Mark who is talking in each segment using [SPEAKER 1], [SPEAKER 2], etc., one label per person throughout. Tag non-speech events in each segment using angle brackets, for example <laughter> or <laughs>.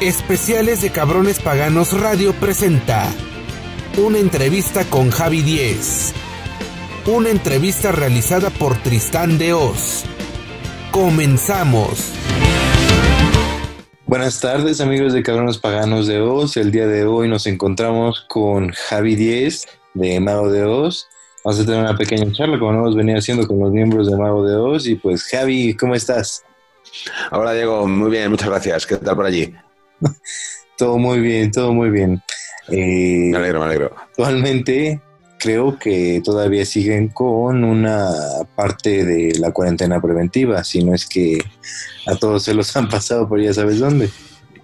[SPEAKER 1] Especiales de Cabrones Paganos Radio presenta una entrevista con Javi Diez. Una entrevista realizada por Tristán de Oz. Comenzamos. Buenas tardes amigos de Cabrones Paganos de Oz. El día de hoy nos encontramos con Javi Diez de Mago de Oz. Vamos a tener una pequeña charla como hemos venido haciendo con los miembros de Mago de Oz. Y pues Javi, ¿cómo estás?
[SPEAKER 2] Hola Diego, muy bien, muchas gracias. ¿Qué tal por allí?
[SPEAKER 1] Todo muy bien, todo muy bien.
[SPEAKER 2] Eh, me alegro, me alegro.
[SPEAKER 1] Actualmente creo que todavía siguen con una parte de la cuarentena preventiva, si no es que a todos se los han pasado por ya sabes dónde.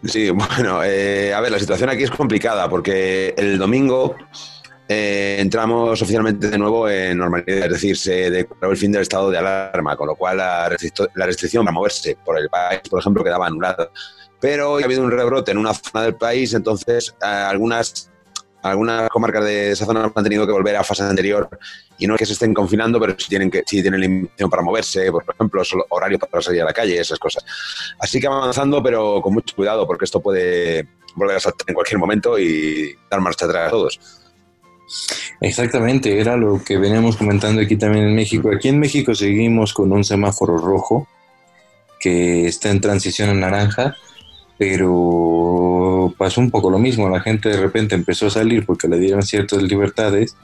[SPEAKER 2] Sí, bueno, eh, a ver, la situación aquí es complicada porque el domingo eh, entramos oficialmente de nuevo en normalidad, es decir, se declaró el fin del estado de alarma, con lo cual la, restricción para moverse por el país, por ejemplo, quedaba anulada. Pero ha habido un rebrote en una zona del país, entonces algunas, algunas comarcas de esa zona han tenido que volver a fase anterior y no es que se estén confinando, pero sí tienen, que, sí tienen limitación para moverse, por ejemplo, horario para salir a la calle, esas cosas. Así que avanzando, pero con mucho cuidado, porque esto puede volver a saltar en cualquier momento y dar marcha atrás a todos.
[SPEAKER 1] Exactamente, era lo que veníamos comentando aquí también en México. Aquí en México seguimos con un semáforo rojo que está en transición a naranja, pero pasó un poco lo mismo. La gente de repente empezó a salir porque le dieron ciertas libertades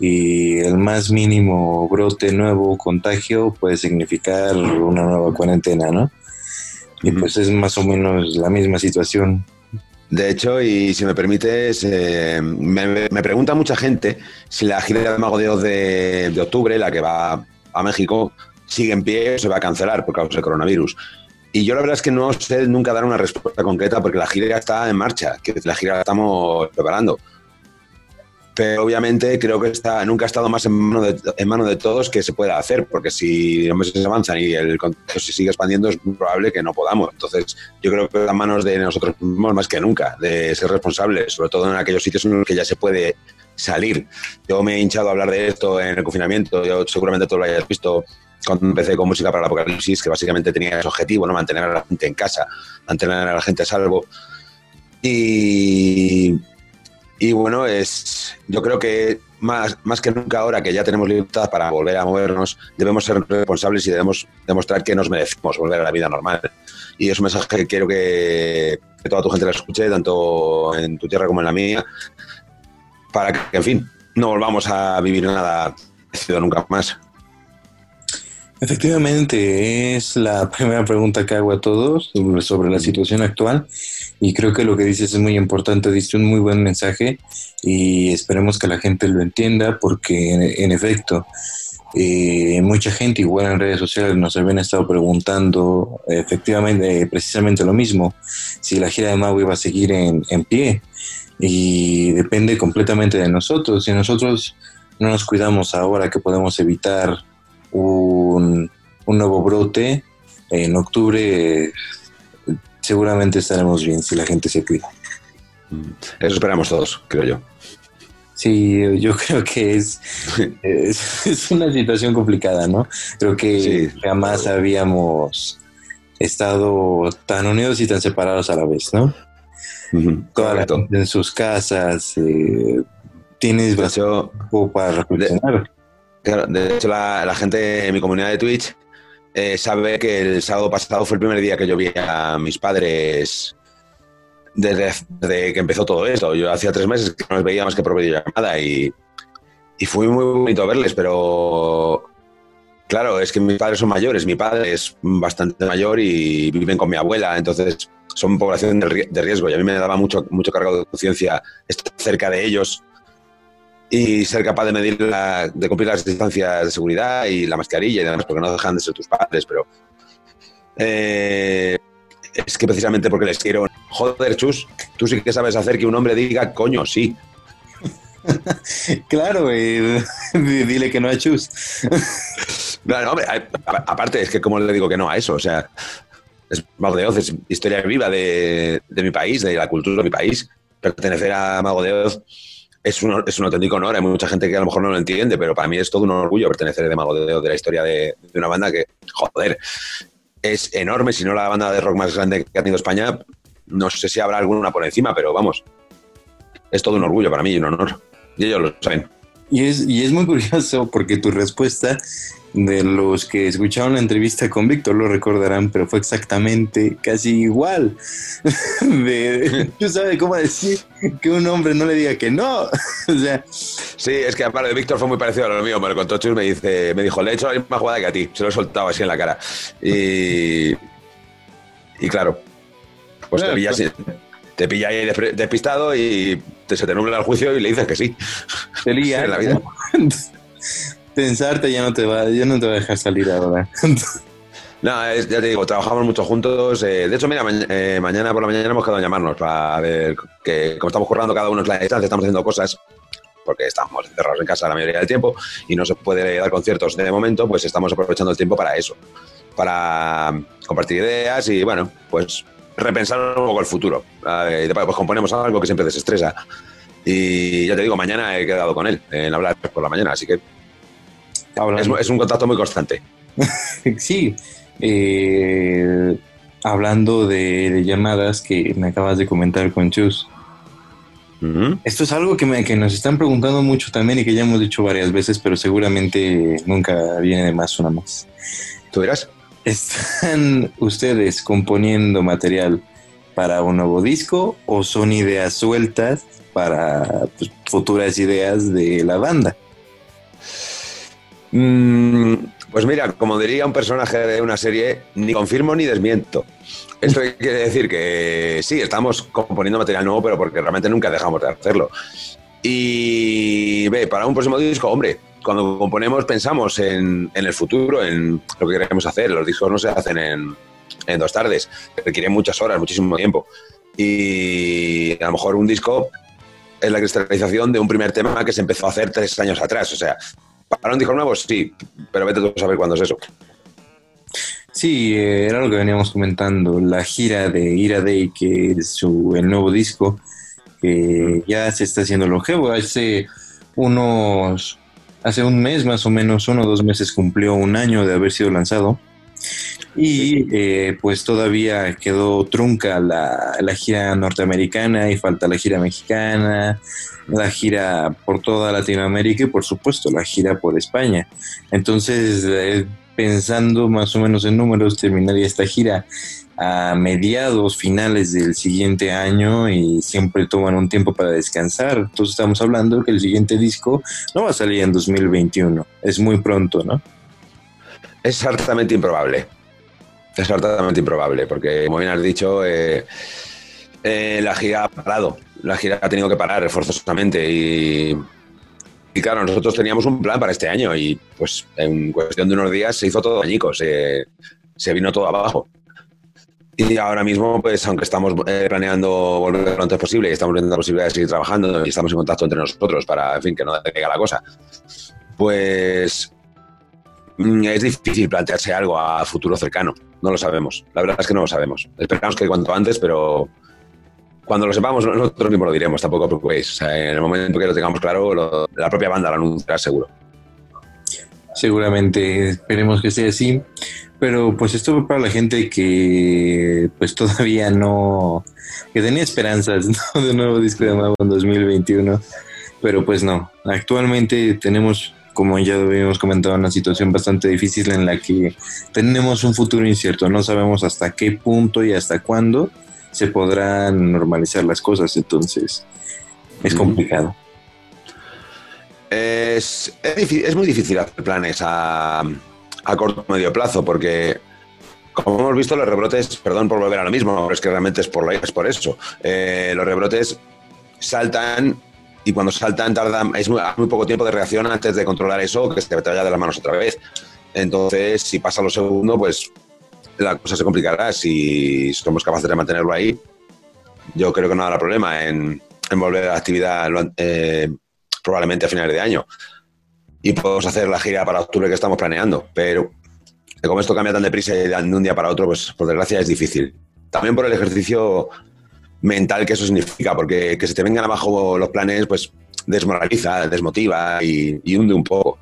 [SPEAKER 1] y el más mínimo brote nuevo, contagio, puede significar una nueva cuarentena, ¿no? Y pues es más o menos la misma situación
[SPEAKER 2] de hecho, y si me permites, eh, me, pregunta mucha gente si la gira de Mago de Oz de, octubre, la que va a México, sigue en pie o se va a cancelar por causa del coronavirus. Y yo la verdad es que no sé nunca dar una respuesta concreta porque la gira está en marcha, que la gira la estamos preparando pero obviamente creo que está, nunca ha estado más en mano, de, en mano de todos que se pueda hacer, porque si los meses avanzan y el contagio se sigue expandiendo, es muy probable que no podamos. Entonces, yo creo que está en manos de nosotros mismos más que nunca, de ser responsables, sobre todo en aquellos sitios en los que ya se puede salir. Yo me he hinchado a hablar de esto en el confinamiento, yo seguramente tú lo hayas visto cuando empecé con música para el apocalipsis, que básicamente tenía ese objetivo, ¿no? mantener a la gente en casa, mantener a la gente a salvo. Y y bueno, es, yo creo que más, más que nunca ahora que ya tenemos libertad para volver a movernos, debemos ser responsables y debemos demostrar que nos merecemos volver a la vida normal. Y es un mensaje que quiero que, toda tu gente lo escuche, tanto en tu tierra como en la mía, para que, en fin, no volvamos a vivir nada parecido nunca más.
[SPEAKER 1] Efectivamente, es la <laughs> primera pregunta que hago a todos sobre la situación actual y creo que lo que dices es muy importante, diste un muy buen mensaje y esperemos que la gente lo entienda porque en, efecto eh, mucha gente igual en redes sociales nos habían estado preguntando efectivamente precisamente lo mismo, si la gira de Maui iba a seguir en, en pie y depende completamente de nosotros, si nosotros no nos cuidamos ahora que podemos evitar un, nuevo brote. En octubre seguramente estaremos bien si la gente se cuida.
[SPEAKER 2] Eso esperamos todos, creo yo.
[SPEAKER 1] Sí, yo creo que es, <laughs> es, una situación complicada, ¿no? Creo que jamás habíamos estado tan unidos y tan separados a la vez, ¿no? Toda la gente en sus casas, eh, tienes vacío para reflexionar.
[SPEAKER 2] Claro, de hecho, la, gente en mi comunidad de Twitch eh, sabe que el sábado pasado fue el primer día que yo vi a mis padres desde, que empezó todo esto. Yo hacía tres meses que no les veía más que por videollamada y, y fue muy bonito verles, pero claro, es que mis padres son mayores. Mi padre es bastante mayor y viven con mi abuela, entonces son población de riesgo y a mí me daba mucho, mucho cargo de conciencia estar cerca de ellos y ser capaz de medir, de cumplir las distancias de seguridad y la mascarilla y demás, porque no dejan de ser tus padres, pero eh, es que precisamente porque les quiero, joder, Chus, tú sí que sabes hacer que un hombre diga, coño, sí. <laughs>
[SPEAKER 1] claro, <laughs> dile que no a Chus. <laughs>
[SPEAKER 2] aparte es que como le digo que no a eso, o sea, es Mago de Oz, es historia viva de, de mi país, de la cultura de mi país, pertenecer a Mago de Oz es un, es un auténtico honor. Hay mucha gente que a lo mejor no lo entiende, pero para mí es todo un orgullo pertenecer de Mago de de la historia de, de, una banda que, joder, es enorme, si no la banda de rock más grande que ha tenido España, No sé si habrá alguna por encima, pero vamos, es todo un orgullo para mí y un honor. Y ellos lo saben.
[SPEAKER 1] Y es, y es muy <laughs> curioso porque tu respuesta de los que escucharon la entrevista con Víctor lo recordarán, pero fue exactamente casi igual. <laughs> de, <laughs> ¿Tú sabes cómo decir que un hombre no le diga que no? o sea,
[SPEAKER 2] sí, es que aparte de Víctor fue muy parecido a lo mío. Me lo contó Chus, me dice, me dijo, le he hecho la misma jugada que a ti. Se lo he soltado así en la cara. Y, y claro, pues te, pilla, pues- te pilla ahí despistado y te, se te nubla el juicio y le dices que sí.
[SPEAKER 1] Te <laughs> en la vida. <laughs> pensarte ya no te va, ya no te va a dejar salir ahora. <laughs>
[SPEAKER 2] No, ya te digo, trabajamos mucho juntos. Eh, de hecho, mira, eh, mañana por la mañana hemos quedado a llamarnos para ver que, como estamos currando cada uno en la distancia, estamos haciendo cosas porque estamos encerrados en casa la mayoría del tiempo y no se puede dar conciertos de momento, pues estamos aprovechando el tiempo para eso, para compartir ideas y, bueno, pues repensar un poco el futuro. después pues componemos algo que siempre desestresa. Y ya te digo, mañana he quedado con él en hablar por la mañana, así que es, un contacto muy constante. <laughs>
[SPEAKER 1] sí. Eh, hablando de, llamadas que me acabas de comentar con Chus. Esto es algo que, me, que nos están preguntando mucho también y que ya hemos dicho varias veces, pero seguramente nunca viene de más una más.
[SPEAKER 2] ¿Tú dirás?
[SPEAKER 1] ¿Están <laughs> ustedes componiendo material para un nuevo disco o son ideas sueltas para pues, futuras ideas de la banda?
[SPEAKER 2] Mm, pues mira, como diría un personaje de una serie, ni confirmo ni desmiento. Esto <laughs> quiere decir que sí, estamos componiendo material nuevo, pero porque realmente nunca dejamos de hacerlo. Y ve, para un próximo disco, hombre, cuando componemos pensamos en, el futuro, en lo que queremos hacer. Los discos no se hacen en, dos tardes, requieren muchas horas, muchísimo tiempo. Y a lo mejor un disco es la cristalización de un primer tema que se empezó a hacer tres años atrás. O sea, ¿Para un disco nuevo? Sí, pero vete tú a saber cuándo es eso.
[SPEAKER 1] Sí, eh, era lo que veníamos comentando, la gira de Ira Day, que es su, el nuevo disco, que ya se está haciendo longevo. Hace unos, hace un mes más o menos, uno o dos meses cumplió un año de haber sido lanzado. Y eh, pues todavía quedó trunca la, la, gira norteamericana y falta la gira mexicana, la gira por toda Latinoamérica y por supuesto la gira por España. Entonces, eh, pensando más o menos en números, terminaría esta gira a mediados, finales del siguiente año y siempre toman un tiempo para descansar. Entonces estamos hablando que el siguiente disco no va a salir en 2021, es muy pronto, ¿no?
[SPEAKER 2] Es altamente improbable. Es altamente improbable, porque como bien has dicho, eh, eh, la gira ha parado. La gira ha tenido que parar forzosamente y, claro, nosotros teníamos un plan para este año y pues en cuestión de unos días se hizo todo añicos, se vino todo abajo. Y ahora mismo, pues aunque estamos eh, planeando volver lo antes posible y estamos viendo la posibilidad de seguir trabajando y estamos en contacto entre nosotros para, en fin, que no caiga la cosa, pues Mm, es difícil plantearse algo a futuro cercano. No lo sabemos. La verdad es que no lo sabemos. Esperamos que cuanto antes, pero cuando lo sepamos, nosotros mismos lo diremos, tampoco os preocupéis. en el momento que lo tengamos claro, la propia banda lo anunciará seguro.
[SPEAKER 1] Seguramente, esperemos que sea así. Pero pues esto para la gente que pues todavía no, que tenía esperanzas <laughs> de un nuevo disco de nuevo en 2021. Pero pues no, actualmente tenemos como ya habíamos comentado, una situación bastante difícil en la que tenemos un futuro incierto, no sabemos hasta qué punto y hasta cuándo se podrán normalizar las cosas, entonces es complicado.
[SPEAKER 2] Es, es, muy difícil hacer planes a, a corto o medio plazo porque como hemos visto, los rebrotes, perdón por volver a lo mismo, es que realmente es por, es por eso. Eh, los rebrotes saltan y cuando saltan tarda es muy, poco tiempo de reacción antes de controlar eso que se te vaya de las manos otra vez. Entonces, si pasa lo segundo, pues la cosa se complicará. Si somos capaces de mantenerlo ahí, yo creo que no habrá problema en, volver a la actividad eh, probablemente a finales de año. Y podemos hacer la gira para octubre que estamos planeando. Pero como esto cambia tan deprisa y de un día para otro, pues por desgracia es difícil. También por el ejercicio mental que eso significa, porque que se te vengan abajo los planes, pues desmoraliza, desmotiva y, hunde un poco.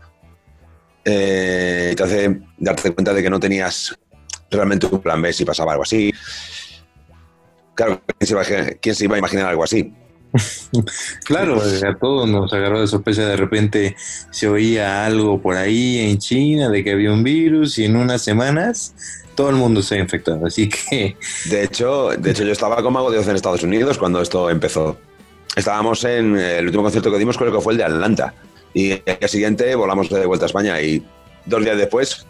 [SPEAKER 2] Eh, te hace darte cuenta de que no tenías realmente un plan B si pasaba algo así. Claro, ¿quién se, iba a imaginar algo así?
[SPEAKER 1] Claro, a todos nos agarró de sorpresa. De repente se oía algo por ahí en China de que había un virus y en unas semanas todo el mundo se ha infectado. Así que.
[SPEAKER 2] De hecho, de hecho yo estaba con Mago de Dios en Estados Unidos cuando esto empezó. Estábamos en el último concierto que dimos, creo que fue el de Atlanta. Y el día siguiente volamos de vuelta a España. Y dos días después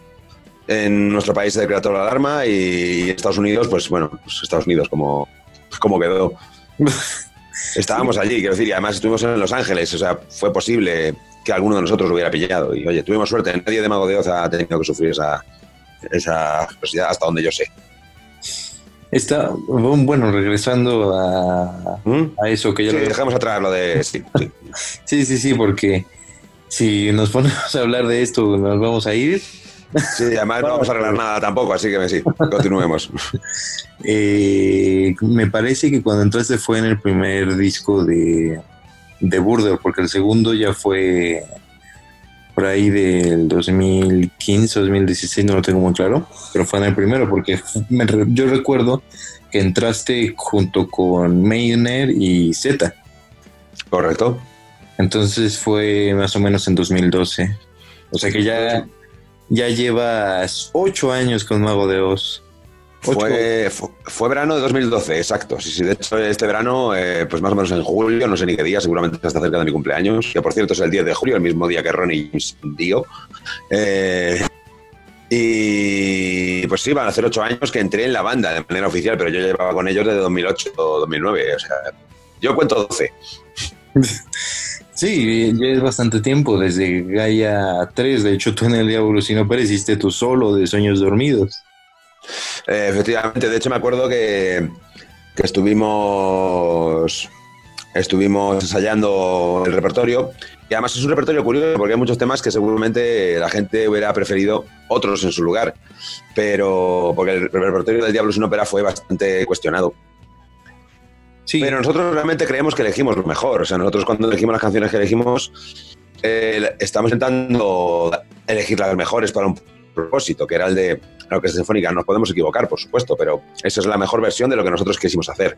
[SPEAKER 2] en nuestro país se decretó la alarma y Estados Unidos, pues bueno, pues Estados Unidos como, como quedó. <laughs> Estábamos allí, quiero decir, y además estuvimos en Los Ángeles, o sea, fue posible que alguno de nosotros lo hubiera pillado. Y oye, tuvimos suerte, nadie de Mago de Oz ha tenido que sufrir esa, esa hasta donde yo sé.
[SPEAKER 1] Está, bueno, regresando a, ¿Mm? a eso que ya
[SPEAKER 2] sí, dejamos atrás lo de...
[SPEAKER 1] Sí, <laughs> sí, sí, sí, porque si nos ponemos a hablar de esto, nos vamos a ir
[SPEAKER 2] Sí, además no vamos a arreglar nada tampoco, así que sí, continuemos. <laughs>
[SPEAKER 1] Eh, me parece que cuando entraste fue en el primer disco de, de porque el segundo ya fue por ahí del 2015, 2016, no lo tengo muy claro, pero fue en el primero, porque yo recuerdo que entraste junto con Mayner y Z.
[SPEAKER 2] Correcto.
[SPEAKER 1] Entonces fue más o menos en 2012. O sea que ya ya llevas ocho años con Mago de Oz.
[SPEAKER 2] Fue, fue, verano de 2012, exacto. Sí, sí, de hecho, este verano, eh, pues más o menos en julio, no sé ni qué día, seguramente está cerca de mi cumpleaños, que por cierto es el 10 de julio, el mismo día que Ronnie Dio. Eh, y pues sí, van a hacer ocho años que entré en la banda de manera oficial, pero yo llevaba con ellos desde 2008 o 2009. O sea, yo cuento 12. <laughs>
[SPEAKER 1] Sí, ya es bastante tiempo, desde Gaia 3. De hecho, tú en el Diablo si no pareciste tú solo de Sueños Dormidos.
[SPEAKER 2] Eh, efectivamente, de hecho me acuerdo que, que estuvimos estuvimos ensayando el repertorio y además es un repertorio curioso porque hay muchos temas que seguramente la gente hubiera preferido otros en su lugar, pero porque el repertorio del Diablo sin ópera fue bastante cuestionado. Pero nosotros realmente creemos que elegimos lo mejor. O sea, nosotros cuando elegimos las canciones que elegimos, estamos intentando elegir las mejores para un propósito, que era el de la orquesta sinfónica. Nos podemos equivocar, por supuesto, pero esa es la mejor versión de lo que nosotros quisimos hacer.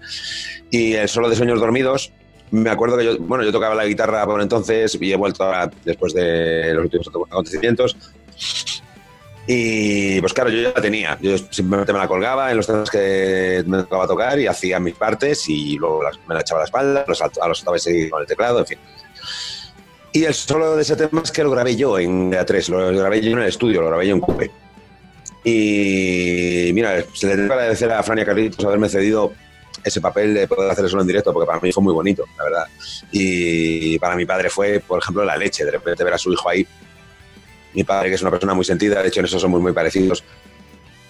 [SPEAKER 2] Y el solo de Sueños Dormidos, me acuerdo que yo, bueno, yo tocaba la guitarra por entonces y he vuelto después de los últimos acontecimientos y pues claro, yo ya la tenía. Yo simplemente me la colgaba en los temas que me tocaba tocar y hacía mis partes y luego me la echaba a la espalda, los, a los estaba seguir con el teclado, en fin. Y el solo de ese tema es que lo grabé yo en A3, lo grabé yo en el estudio, lo grabé yo en Cube. Y mira, se le que agradecer a Frania Carlitos haberme cedido ese papel de poder hacer eso en directo, porque para mí fue muy bonito, la verdad. Y para mi padre fue, por ejemplo, la leche, de repente ver a su hijo ahí mi padre, que es una persona muy sentida, de hecho en eso somos muy parecidos,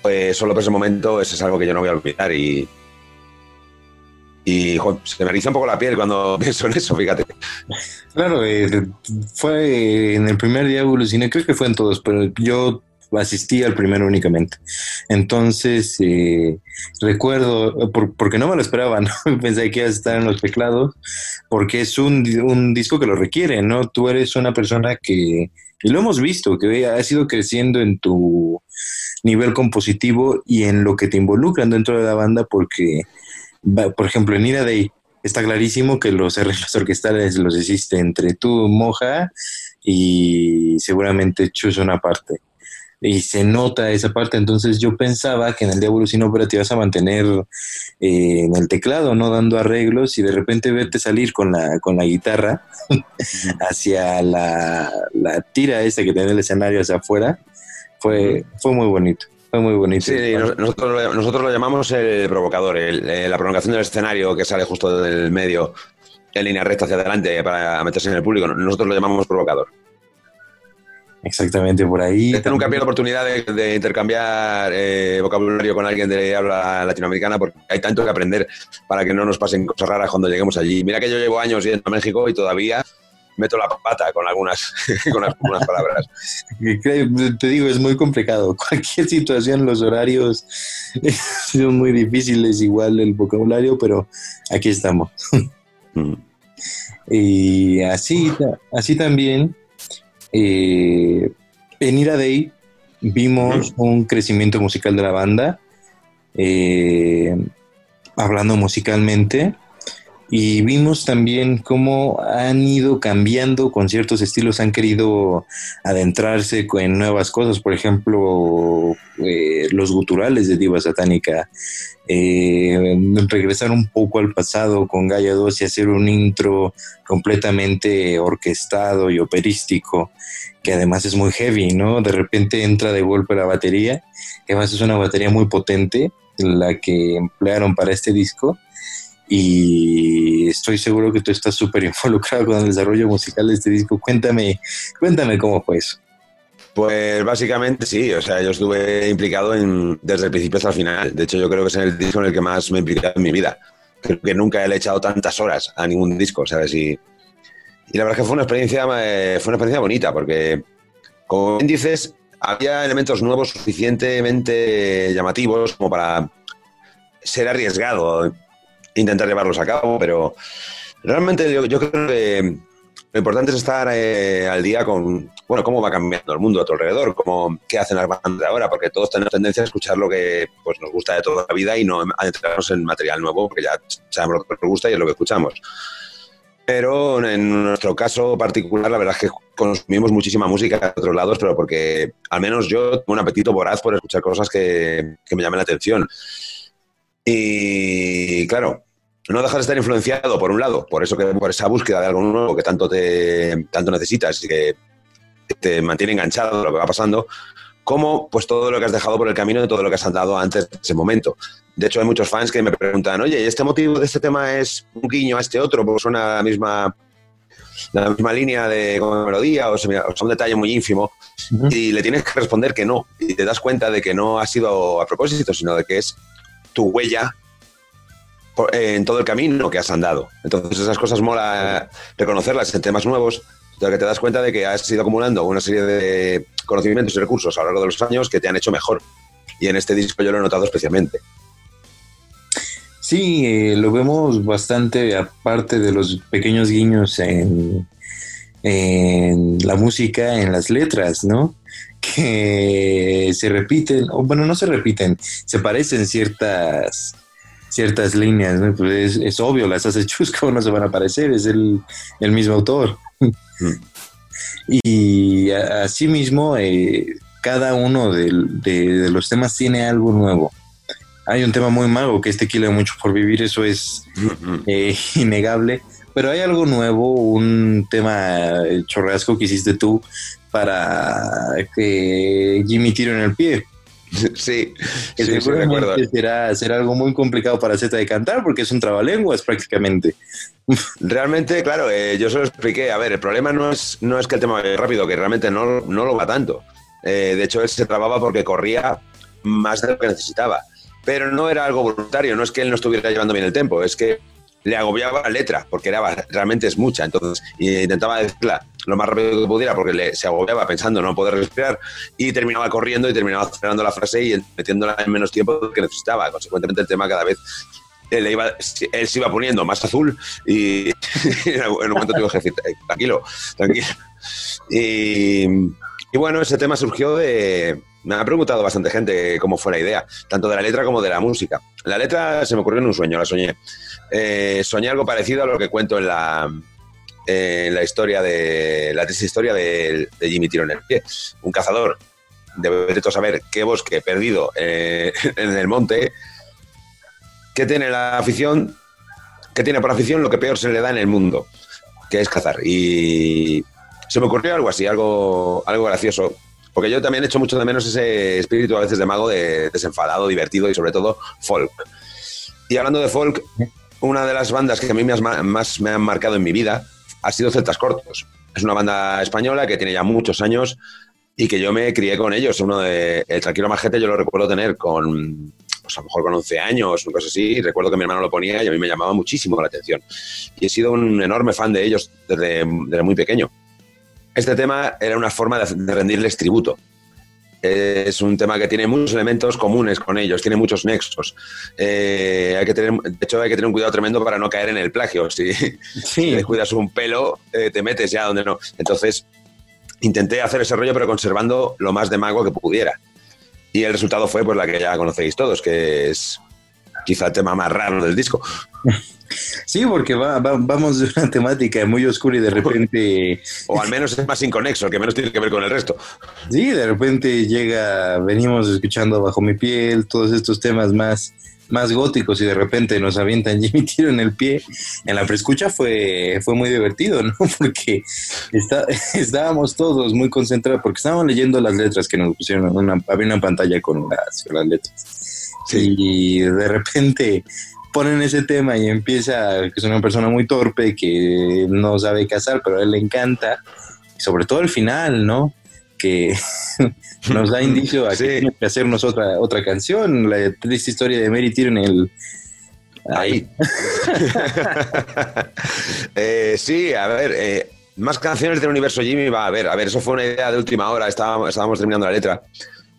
[SPEAKER 2] pues solo por ese momento eso es algo que yo no voy a olvidar y, y se me eriza un poco la piel cuando <laughs> pienso en eso, fíjate.
[SPEAKER 1] Claro, eh, fue en el primer día evolucioné, creo que fue en todos, pero yo asistí al primero únicamente. Entonces, eh, recuerdo, porque no me lo esperaba, <laughs> ¿no? Pensé que iba a estar en los teclados, porque es un, un disco que lo requiere, ¿no? Tú eres una persona que y lo hemos visto, que has ido creciendo en tu nivel compositivo y en lo que te involucran dentro de la banda, porque, por ejemplo, en Ira Day está clarísimo que los arreglos <laughs> orquestales los hiciste entre tú, Moja, y seguramente Chus una parte y se nota esa parte. Entonces yo pensaba que en el Diablo sin Ópera te ibas a mantener eh, en el teclado, no dando arreglos y de repente verte salir con la, con la guitarra <laughs> hacia la, la, tira esa que tiene el escenario hacia afuera. Fue, fue muy bonito. Fue muy bonito.
[SPEAKER 2] Sí, nosotros, nosotros lo llamamos el provocador, eh, la prolongación del escenario que sale justo del medio en línea recta hacia adelante para meterse en el público. Nosotros lo llamamos provocador.
[SPEAKER 1] Exactamente, por ahí.
[SPEAKER 2] nunca pierdo oportunidad de, intercambiar eh, vocabulario con alguien de habla latinoamericana porque hay tanto que aprender para que no nos pasen cosas raras cuando lleguemos allí. Mira que yo llevo años yendo a México y todavía meto la pata con algunas, <laughs> con algunas palabras. <laughs>
[SPEAKER 1] Te digo, es muy complicado. <laughs> Cualquier situación, los horarios son muy difíciles, igual el vocabulario, pero aquí estamos. Mm. Y así, así también eh, en Ira Day vimos un crecimiento musical de la banda. Eh, hablando musicalmente, y vimos también cómo han ido cambiando con ciertos estilos, han querido adentrarse en nuevas cosas, por ejemplo, eh, los guturales de Diva Satánica, eh, regresar un poco al pasado con Gaia 2 y hacer un intro completamente orquestado y operístico, que además es muy heavy, ¿no? De repente entra de golpe la batería, que además es una batería muy potente, la que emplearon para este disco y estoy seguro que tú estás súper involucrado con el desarrollo musical de este disco. Cuéntame, cuéntame cómo fue eso.
[SPEAKER 2] Pues básicamente sí, o sea, yo estuve implicado en, desde el principio hasta el final. De hecho, yo creo que es el disco en el que más me he implicado en mi vida. Creo que nunca he echado tantas horas a ningún disco, ¿sabes? Y, y la verdad es que fue una experiencia, eh, fue una experiencia bonita, porque, como bien dices, había elementos nuevos suficientemente llamativos como para ser arriesgado intentar llevarlos a cabo, pero realmente yo, creo que lo importante es estar eh, al día con, bueno, cómo va cambiando el mundo a tu alrededor, cómo, qué hacen las bandas ahora, porque todos tenemos tendencia a escuchar lo que pues, nos gusta de toda la vida y no adentrarnos en material nuevo, porque ya sabemos lo que nos gusta y es lo que escuchamos. Pero en nuestro caso particular, la verdad es que consumimos muchísima música de otros lados, pero porque al menos yo tengo un apetito voraz por escuchar cosas que, que me llamen la atención. Y claro, no dejas de estar influenciado, por un lado, por eso que por esa búsqueda de algo nuevo que tanto, te, tanto necesitas y que te mantiene enganchado lo que va pasando, como pues todo lo que has dejado por el camino y todo lo que has andado antes de ese momento. De hecho, hay muchos fans que me preguntan, oye, ¿y este motivo de este tema es un guiño a este otro? Porque suena la misma, la misma línea de melodía o, sea, un detalle muy ínfimo. Y le tienes que responder que no. Y te das cuenta de que no ha sido a propósito, sino de que es tu huella en todo el camino que has andado. Entonces esas cosas mola reconocerlas en temas nuevos, ya que te das cuenta de que has ido acumulando una serie de conocimientos y recursos a lo largo de los años que te han hecho mejor. Y en este disco yo lo he notado especialmente.
[SPEAKER 1] Sí, eh, lo vemos bastante aparte de los pequeños guiños en, en la música, en las letras, ¿no? Que se repiten, o bueno, no se repiten, se parecen ciertas ciertas líneas, pues es, obvio, las hace <laughs> Chusco, no se van a aparecer, es el, mismo autor. Mm. <laughs> y asimismo, eh, cada uno de, los temas tiene algo nuevo. Hay un tema muy mago que este kilo mucho por vivir, eso es eh, <laughs> innegable, pero hay algo nuevo, un tema chorrasco que hiciste tú para que Jimmy tire en el pie. <laughs>
[SPEAKER 2] Sí,
[SPEAKER 1] que sí, será, será algo muy complicado para Z de cantar porque es un trabalenguas prácticamente. <laughs>
[SPEAKER 2] Realmente, claro, eh, yo se lo expliqué. A ver, el problema no es, no es que el tema vaya rápido, que realmente no, no lo va tanto. Eh, de hecho, él se trababa porque corría más de lo que necesitaba. Pero no era algo voluntario, no es que él no estuviera llevando bien el tiempo, es que le agobiaba la letra, porque era, realmente es mucha. Entonces, intentaba decirla lo más rápido que pudiera porque le, se agobiaba pensando no poder respirar y terminaba corriendo y terminaba cerrando la frase y metiéndola en menos tiempo que necesitaba. Consecuentemente, el tema cada vez él, iba, él se iba poniendo más azul y <laughs> en un momento tuve que decir, tranquilo, tranquilo. Y, y bueno, ese tema surgió de, me ha preguntado bastante gente cómo fue la idea, tanto de la letra como de la música. La letra se me ocurrió en un sueño, la soñé. Eh, soñé algo parecido a lo que cuento en la, la historia de la triste historia de, Jimmy Tiro en el pie. Un cazador debe saber qué bosque perdido eh, <laughs> en el monte, que tiene la afición, que tiene por afición lo que peor se le da en el mundo, que es cazar. Y se me ocurrió algo así, algo, algo gracioso. Porque yo también he hecho mucho de menos ese espíritu a veces de mago de desenfadado, divertido y sobre todo folk. Y hablando de folk, una de las bandas que a mí más, me han marcado en mi vida ha sido Celtas Cortos. Es una banda española que tiene ya muchos años y que yo me crié con ellos. Uno de El Tranquilo Majete yo lo recuerdo tener con, pues a lo mejor con 11 años, una cosa así. recuerdo que mi hermano lo ponía y a mí me llamaba muchísimo la atención. Y he sido un enorme fan de ellos desde, desde muy pequeño. Este tema era una forma de rendirles tributo es un tema que tiene muchos elementos comunes con ellos, tiene muchos nexos. Eh, hay que tener, de hecho, hay que tener un cuidado tremendo para no caer en el plagio. <laughs> Si, sí. cuidas un pelo, eh, te metes ya donde no. Entonces, intenté hacer ese rollo, pero conservando lo más de mago que pudiera. Y el resultado fue pues la que ya conocéis todos, que es quizá el tema más raro del disco.
[SPEAKER 1] Sí, porque va, vamos de una temática muy oscura y de repente...
[SPEAKER 2] o al menos es más inconexo, que menos tiene que ver con el resto.
[SPEAKER 1] Sí, de repente llega, venimos escuchando Bajo mi piel, todos estos temas más más góticos y de repente nos avientan <laughs> Jimmy Tiro en el pie, en la preescucha fue, fue muy divertido, ¿no? <laughs> Porque está, estábamos todos muy concentrados, porque estábamos leyendo las letras que nos pusieron, una, había una pantalla con las, las letras. Y de repente ponen ese tema y empieza, que es una persona muy torpe, que no sabe casar, pero a él le encanta, sobre todo el final, ¿no? Que <laughs> nos da indicio a que tiene que hacernos otra, otra canción, la triste historia de Mary en el...
[SPEAKER 2] Ahí. <laughs> Eh, sí, a ver, eh, más canciones del universo Jimmy va a ver. A ver, eso fue una idea de última hora, estábamos, estábamos terminando la letra.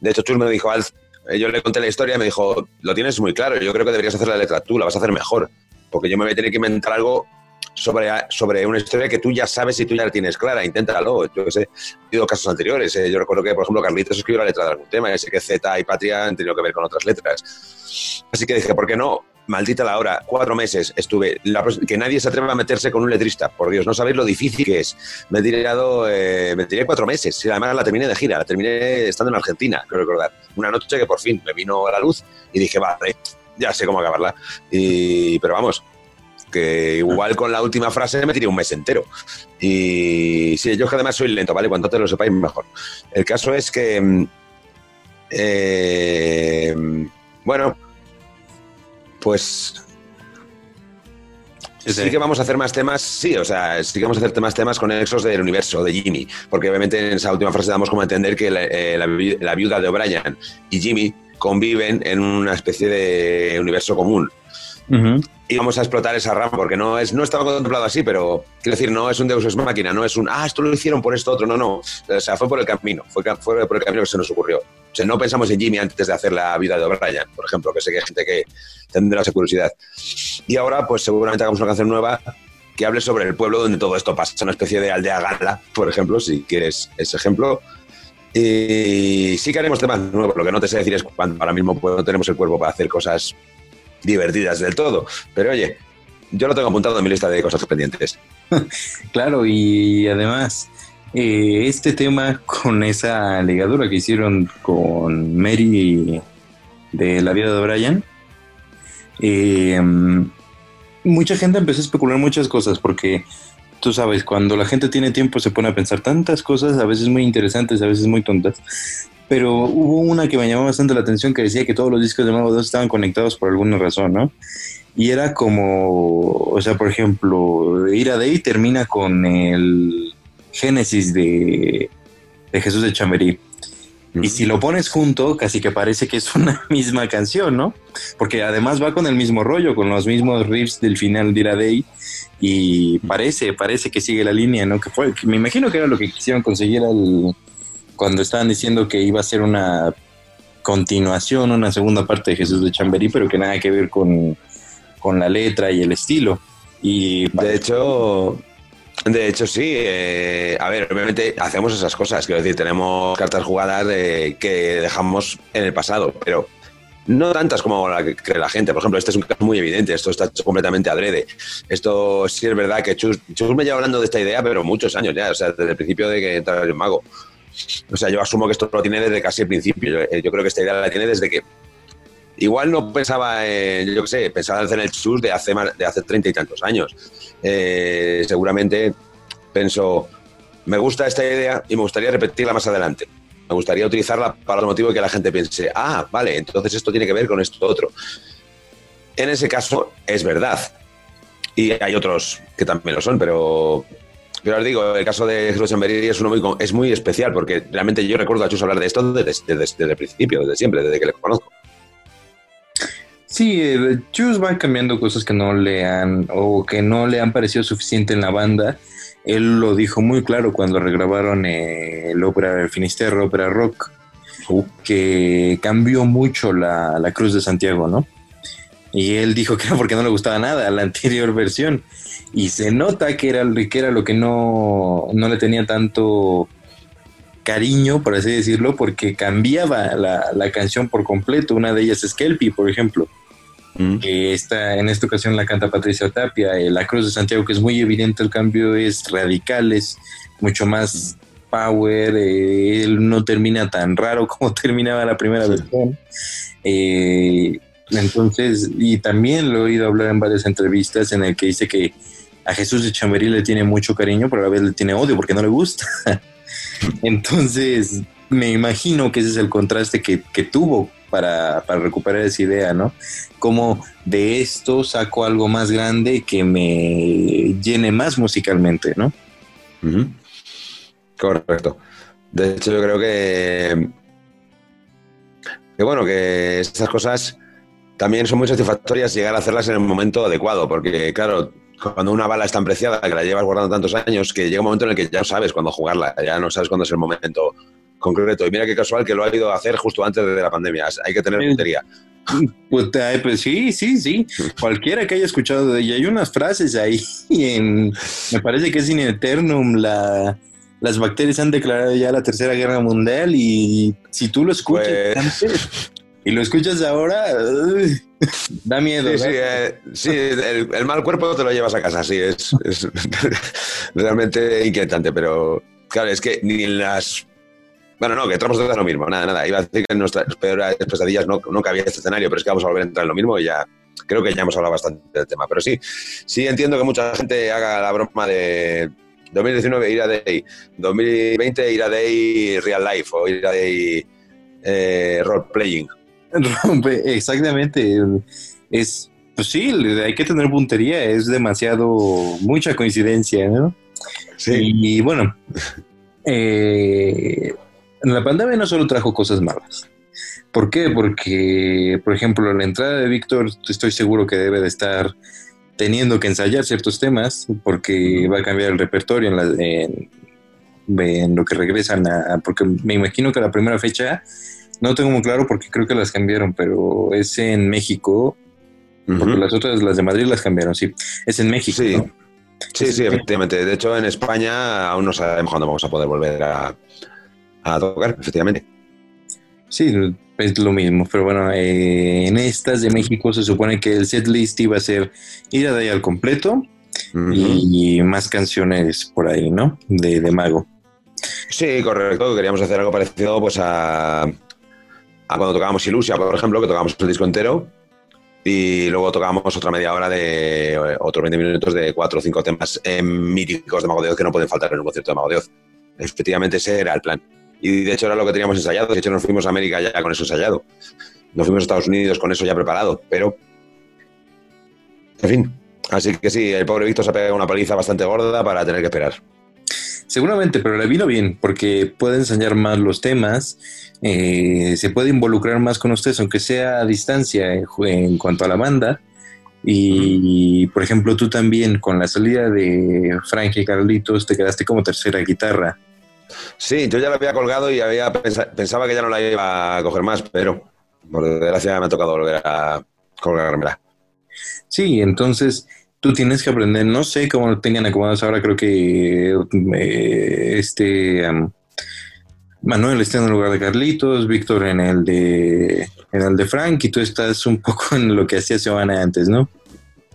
[SPEAKER 2] De hecho, Chus me dijo, Alf, yo le conté la historia y me dijo, lo tienes muy claro, yo creo que deberías hacer la letra tú, la vas a hacer mejor, porque yo me voy a tener que inventar algo sobre, sobre una historia que tú ya sabes y tú ya la tienes clara, inténtalo. Yo sé, he tenido casos anteriores. Eh. Yo recuerdo que, por ejemplo, Carlitos escribió la letra de algún tema, y sé que Z y Patria han tenido que ver con otras letras. Así que dije, ¿por qué no? Maldita la hora, cuatro meses estuve, que nadie se atreva a meterse con un letrista, por Dios, no sabéis lo difícil que es. Me he tirado, eh, me tiré cuatro meses, y además la terminé de gira, la terminé estando en Argentina, creo recordar. Una noche que por fin me vino a la luz y dije, vale, ya sé cómo acabarla. Y, pero vamos, que igual con la última frase me tiré un mes entero. Y sí, yo que además soy lento, ¿vale? Cuanto te lo sepáis, mejor. El caso es que, mm, eh, bueno, pues Sí, que vamos a hacer más temas, sí, o sea, sí que vamos a hacer más temas con exos del universo, de Jimmy, porque obviamente en esa última frase damos como a entender que la, eh, la viuda de O'Brien y Jimmy conviven en una especie de universo común y vamos a explotar esa rama, porque no, es, no estaba contemplado así, pero quiero decir, no es un Deus Ex Máquina, no es un, ah, esto lo hicieron por esto otro, no, no. O sea, fue por el camino, fue, fue por el camino que se nos ocurrió. No pensamos en Jimmy antes de hacer la vida de O'Brien, por ejemplo, que sé que hay gente que tendrá esa curiosidad. Y ahora, pues seguramente hagamos una canción nueva que hable sobre el pueblo donde todo esto pasa, una especie de aldea gala, por ejemplo, si quieres ese ejemplo. Y sí que haremos temas nuevos, lo que no te sé decir es cuándo ahora mismo pues, no tenemos el cuerpo para hacer cosas divertidas del todo. Pero oye, yo lo tengo apuntado en mi lista de cosas pendientes. <laughs>
[SPEAKER 1] claro, y además, eh, este tema con esa ligadura que hicieron con Mary de la vida de Brian, eh, mucha gente empezó a especular muchas cosas porque tú sabes, cuando la gente tiene tiempo se pone a pensar tantas cosas, a veces muy interesantes, a veces muy tontas pero hubo una que me llamó bastante la atención que decía que todos los discos de Mago 2 estaban conectados por alguna razón, ¿no? Y era como, o sea, por ejemplo, Ira Day termina con el Génesis de, de Jesús de Chamberí. Y si lo pones junto, casi que parece que es <laughs> una misma canción, ¿no? Porque además va con el mismo rollo, con los mismos riffs del final de Day. Y parece, parece que sigue la línea, ¿no? Que fue, me imagino que era lo que quisieron conseguir al, cuando estaban diciendo que iba a ser una continuación, una segunda parte de Jesús de Chamberí, pero que nada que ver con, la letra y el estilo. Y
[SPEAKER 2] de hecho, de hecho, sí. Eh, a ver, obviamente hacemos esas cosas. Quiero decir, tenemos cartas jugadas que dejamos en el pasado, pero no tantas como la que cree la gente. Por ejemplo, este es un caso muy evidente. Esto está hecho completamente adrede. Esto sí es verdad que Chus, me lleva hablando de esta idea, pero muchos años ya. O sea, desde el principio de que entra el mago. O sea, yo asumo que esto lo tiene desde casi el principio. Yo, eh, creo que esta idea la tiene desde que. Igual no pensaba en, yo qué sé, pensaba en el chus de hace de hace treinta y tantos años. Eh, seguramente pensó, me gusta esta idea y me gustaría repetirla más adelante. Me gustaría utilizarla para el motivo de que la gente piense, ah, vale, entonces esto tiene que ver con esto otro. En ese caso es verdad. Y hay otros que también lo son, pero pero os digo, el caso de Jesús es, uno muy, es muy especial porque realmente yo recuerdo a Chus hablar de esto desde, el principio, desde siempre, desde que le conozco.
[SPEAKER 1] Sí, Chus va cambiando cosas que no le han o que no le han parecido suficiente en la banda. Él lo dijo muy claro cuando regrabaron el ópera el Finisterre, ópera rock, que cambió mucho la, la Cruz de Santiago, ¿no? Y él dijo que era porque no le gustaba nada la anterior versión y se nota que era, que era lo que no, no le tenía tanto cariño, por así decirlo, porque cambiaba la, canción por completo. Una de ellas es Kelpie, por ejemplo. En esta ocasión la canta Patricia Tapia, eh, la Cruz de Santiago, que es muy evidente el cambio, es radical, es mucho más power, eh, él no termina tan raro <laughs> como terminaba la primera versión. Eh, entonces, y también lo he oído hablar en varias entrevistas en el que dice que a Jesús de Chamberí le tiene mucho cariño, pero a la vez le tiene odio porque no le gusta. <laughs> Entonces, me imagino que ese es el contraste que, que tuvo para, para, recuperar esa idea, ¿no? Como de esto saco algo más grande que me llene más musicalmente, ¿no?
[SPEAKER 2] Correcto. De hecho, yo creo que, que bueno, que estas cosas también son muy satisfactorias llegar a hacerlas en el momento adecuado, porque claro, cuando una bala es tan preciada, que la llevas guardando tantos años, que llega un momento en el que ya no sabes cuándo jugarla, ya no sabes cuándo es el momento concreto. Y mira qué casual que lo ha ido a hacer justo antes de la pandemia. Hay que tener puntería. <laughs>
[SPEAKER 1] Pues, pues, sí, sí, sí. <laughs> Cualquiera que haya escuchado de ella. Hay unas frases ahí <laughs> en, me parece que es in eternum, la, las bacterias han declarado ya la tercera guerra mundial y si tú lo escuchas pues... y lo escuchas ahora, da miedo.
[SPEAKER 2] Sí, sí, eh, el, mal cuerpo te lo llevas a casa, sí, es, es realmente inquietante, pero claro, es que ni las bueno, no, que entramos en lo mismo, nada, nada. Iba a decir que en nuestras peores pesadillas no, no cabía este escenario, pero es que vamos a volver a entrar en lo mismo y ya creo que ya hemos hablado bastante del tema. Pero sí, sí entiendo que mucha gente haga la broma de 2019 ir a Day, 2020 ir a Day Real Life o ir a Day eh, Role Playing.
[SPEAKER 1] Exactamente. Es, pues sí, hay que tener puntería, es demasiado, mucha coincidencia, ¿no? Sí. Y bueno, eh, la pandemia no solo trajo cosas malas. ¿Por qué? Porque, por ejemplo, la entrada de Víctor, estoy seguro que debe de estar teniendo que ensayar ciertos temas, porque va a cambiar el repertorio en, en, lo que regresan a, porque me imagino que la primera fecha, no tengo muy claro porque creo que las cambiaron, pero es en México, porque las otras, las de Madrid las cambiaron, sí, es en México.
[SPEAKER 2] Sí, sí, sí, efectivamente. De hecho, en España aún no sabemos cuándo vamos a poder volver a, a tocar, efectivamente.
[SPEAKER 1] Sí, es lo mismo, pero bueno, eh, en estas de México se supone que el set list iba a ser ir a al completo y más canciones por ahí, ¿no? De, de, Mago.
[SPEAKER 2] Sí, correcto, queríamos hacer algo parecido pues a, a cuando tocábamos Ilusia, por ejemplo, que tocábamos el disco entero y luego tocábamos otra media hora de otros 20 minutos de cuatro o cinco temas eh, míticos de Mago de Oz que no pueden faltar en un concierto de Mago de Oz. Efectivamente, ese era el plan. Y de hecho era lo que teníamos ensayado. De hecho nos fuimos a América ya con eso ensayado. Nos fuimos a Estados Unidos con eso ya preparado. Pero, en fin. Así que sí, el pobre Víctor se ha pegado una paliza bastante gorda para tener que esperar.
[SPEAKER 1] Seguramente, pero le vino bien porque puede enseñar más los temas, eh, se puede involucrar más con ustedes, aunque sea a distancia en, cuanto a la banda. Y, por ejemplo, tú también con la salida de Frank y Carlitos te quedaste como tercera guitarra.
[SPEAKER 2] Sí, yo ya la había colgado y había pensaba que ya no la iba a coger más, pero por desgracia me ha tocado volver a colgármela.
[SPEAKER 1] Sí, entonces tú tienes que aprender, no sé cómo lo tengan acomodados ahora, creo que eh, este Manuel está en el lugar de Carlitos, Víctor en el de en el de Frank y tú estás un poco <laughs> en lo que hacía Giovanna antes, ¿no?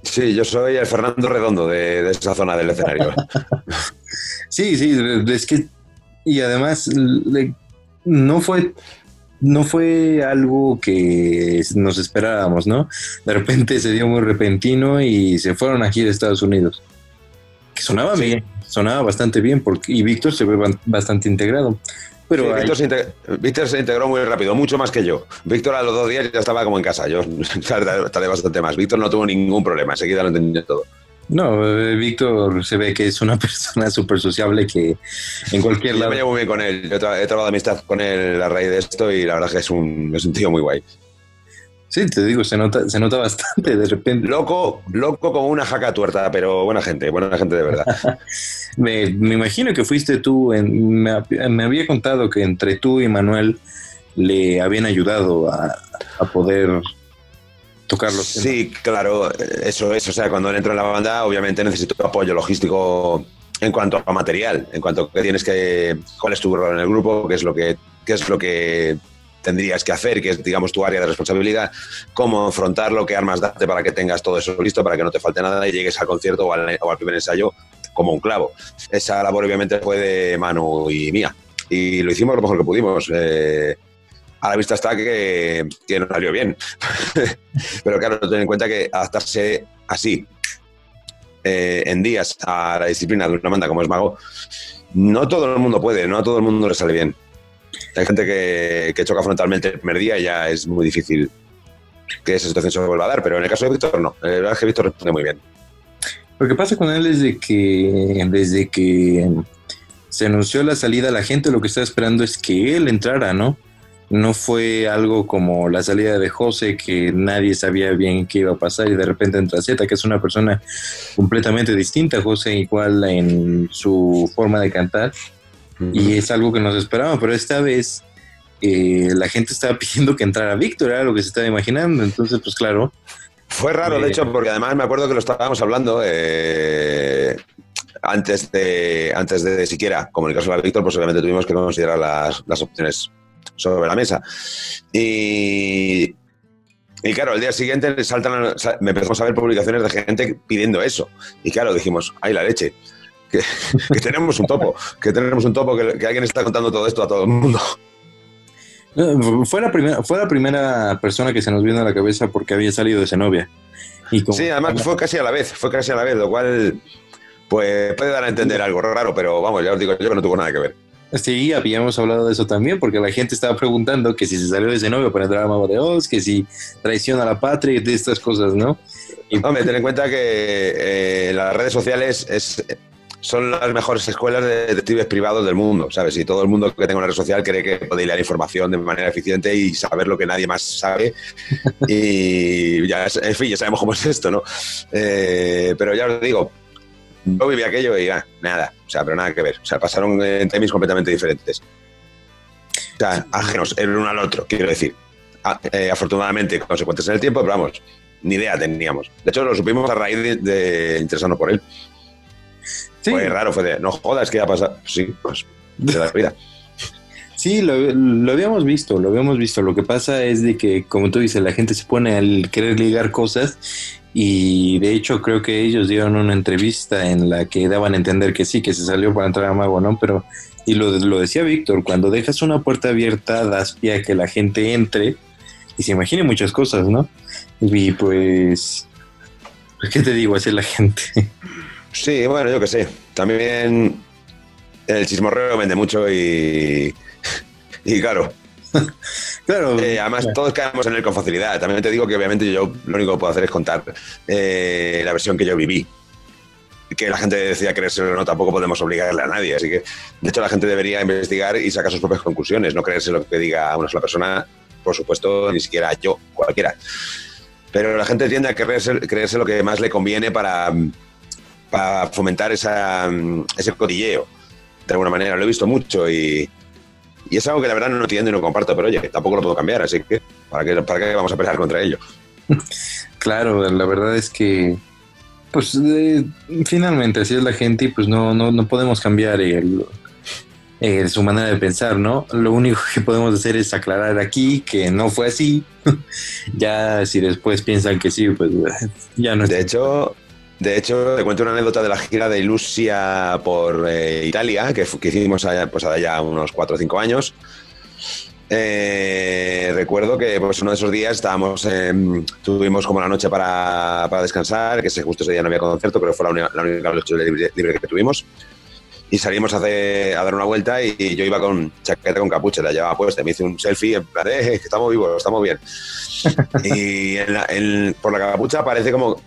[SPEAKER 2] Sí, yo soy el Fernando Redondo de, de esa zona del escenario. <laughs>
[SPEAKER 1] sí, sí, es que y además no fue no fue algo que nos esperábamos, ¿no? De repente se dio muy repentino y se fueron aquí de Estados Unidos. Que sonaba bien, sonaba bastante bien porque, y Víctor se ve bastante integrado. Pero
[SPEAKER 2] Víctor, se integró muy rápido, mucho más que yo. Víctor a los dos días ya estaba como en casa, yo <laughs> tardé bastante más. Víctor no tuvo ningún problema, enseguida lo entendió todo.
[SPEAKER 1] No, eh, Víctor se ve que es una <laughs> persona súper sociable que en cualquier lado.
[SPEAKER 2] Yo me llevo muy bien con él. Yo he, trabajado de amistad con él a raíz de esto y la verdad es que es un, es un tío muy guay.
[SPEAKER 1] Sí, te digo, se nota, se nota bastante de repente.
[SPEAKER 2] Loco, loco como una jaca tuerta, pero buena gente, buena gente de verdad. <laughs>
[SPEAKER 1] me, me, imagino que fuiste tú, en, me, me, había contado que entre tú y Manuel le habían ayudado a, a poder
[SPEAKER 2] Sí, claro, eso es. O sea, cuando entro en la banda, obviamente necesito apoyo logístico en cuanto a material, en cuanto a que tienes que. cuál es tu rol en el grupo, qué es lo que, qué es lo que tendrías que hacer, que es, digamos, tu área de responsabilidad, cómo afrontarlo, qué armas darte para que tengas todo eso listo, para que no te falte nada y llegues al concierto o al, primer ensayo como un clavo. Esa labor obviamente fue de Manu y mía. Y lo hicimos lo mejor que pudimos. Eh, a la vista está que, que no salió bien. <laughs> Pero claro, ten en cuenta que adaptarse así eh, en días a la disciplina de una banda como es Mago, no todo el mundo puede, no a todo el mundo le sale bien. Hay gente que, que choca frontalmente el primer día y ya es muy difícil que esa situación se vuelva a dar, pero en el caso de Víctor no. La verdad que Víctor responde muy bien.
[SPEAKER 1] Lo que pasa con él es de que desde que se anunció la salida, la gente lo que está esperando es que él entrara, ¿no? No fue algo como la salida de José, que nadie sabía bien qué iba a pasar y de repente entra Z, que es una persona completamente distinta, José igual en su forma de cantar. Y es algo que nos esperaba, pero esta vez eh, la gente estaba <laughs> pidiendo que entrara Víctor, era lo que se estaba imaginando. Entonces, pues claro.
[SPEAKER 2] Fue raro, de eh, hecho, porque además me acuerdo que lo estábamos hablando eh, antes, de, antes de siquiera comunicarse a Víctor, pues obviamente tuvimos que considerar las, las opciones sobre la mesa. Y, y claro, al día siguiente saltan, me empezamos a ver publicaciones de gente pidiendo eso. Y claro, dijimos, ay, la leche que, tenemos un topo, que tenemos un topo, que, alguien está contando todo esto a todo el mundo.
[SPEAKER 1] Fue la, primera, fue la primera persona que se nos vino a la cabeza porque había salido de Zenobia.
[SPEAKER 2] Y sí, además fue casi a la vez, fue casi a la vez, lo cual pues puede dar a entender algo raro, pero vamos, ya os digo yo que no tuvo nada que ver.
[SPEAKER 1] Sí, habíamos hablado de eso también, porque la gente estaba preguntando que si se salió de Zenobia para entrar a Mago de Oz, que si traiciona a la patria y de estas cosas, ¿no?
[SPEAKER 2] Y... Hombre, ten en cuenta que eh, las redes sociales es, son las mejores escuelas de detectives privados del mundo, ¿sabes? Y todo el mundo que tenga una red social cree que puede hilar información de manera eficiente y saber lo que nadie más sabe. <laughs> y ya, en fin, ya sabemos cómo es esto, ¿no? Eh, pero ya os digo, yo viví aquello y ya, nada, o sea, pero nada que ver. O sea, pasaron en timings completamente diferentes. O sea, ajenos el uno al otro, quiero decir. Eh, afortunadamente, consecuentes en el tiempo, pero vamos, ni idea teníamos. De hecho, lo supimos a raíz de, de interesarnos por él. Fue raro, fue de, no jodas, que ya pasa. Sí, pues, de la vida. <laughs>
[SPEAKER 1] Sí, lo, lo, habíamos visto, lo habíamos visto. Lo que pasa es de que, como tú dices, la gente se pone al querer ligar cosas y de hecho creo que ellos dieron una entrevista en la que daban a entender que sí, que se salió para entrar a Mago, ¿no? Pero, y lo, lo decía Víctor, cuando dejas una puerta abierta das pie a que la gente entre y se imagine muchas cosas, ¿no? Y pues, ¿qué te digo? Así la gente.
[SPEAKER 2] Sí, bueno, yo qué sé. También el chismorreo vende mucho y, y claro. <laughs> claro. Eh, además, todos caemos en él con facilidad. También te digo que obviamente yo lo único que puedo hacer es contar eh, la versión que yo viví. Que la gente decía creérselo o no, tampoco podemos obligarle a nadie. Así que, de hecho, la gente debería investigar y sacar sus propias conclusiones, no creerse lo que diga una sola persona, por supuesto, ni siquiera yo, cualquiera. Pero la gente tiende a creerse, creerse lo que más le conviene para para fomentar esa, mm, ese cotilleo. De alguna manera, lo he visto mucho y, y es algo que la verdad no entiendo y no comparto, pero oye, tampoco lo puedo cambiar, así que ¿para qué, para qué vamos a pelear contra ello?
[SPEAKER 1] Claro, la verdad es que, pues finalmente así es la gente y pues no, no, no podemos cambiar el, su manera de pensar, ¿no? Lo único que podemos hacer es aclarar aquí que no fue así. <laughs> ya si después piensan que sí, pues ya no.
[SPEAKER 2] De hecho, de hecho, te cuento una anécdota de la gira de Ilusia por eh, Italia, que, hicimos allá, pues, allá unos 4 o 5 años. Eh, recuerdo que pues, uno de esos días estábamos, tuvimos como la noche para, descansar, que justo ese día no había concierto, pero fue la única, noche libre, que tuvimos. Y salimos a, a, dar una vuelta y, yo iba con chaqueta con capucha, la llevaba puesta. Me hice un selfie en plan, eh, estamos vivos, estamos bien. <laughs> y por la capucha parece como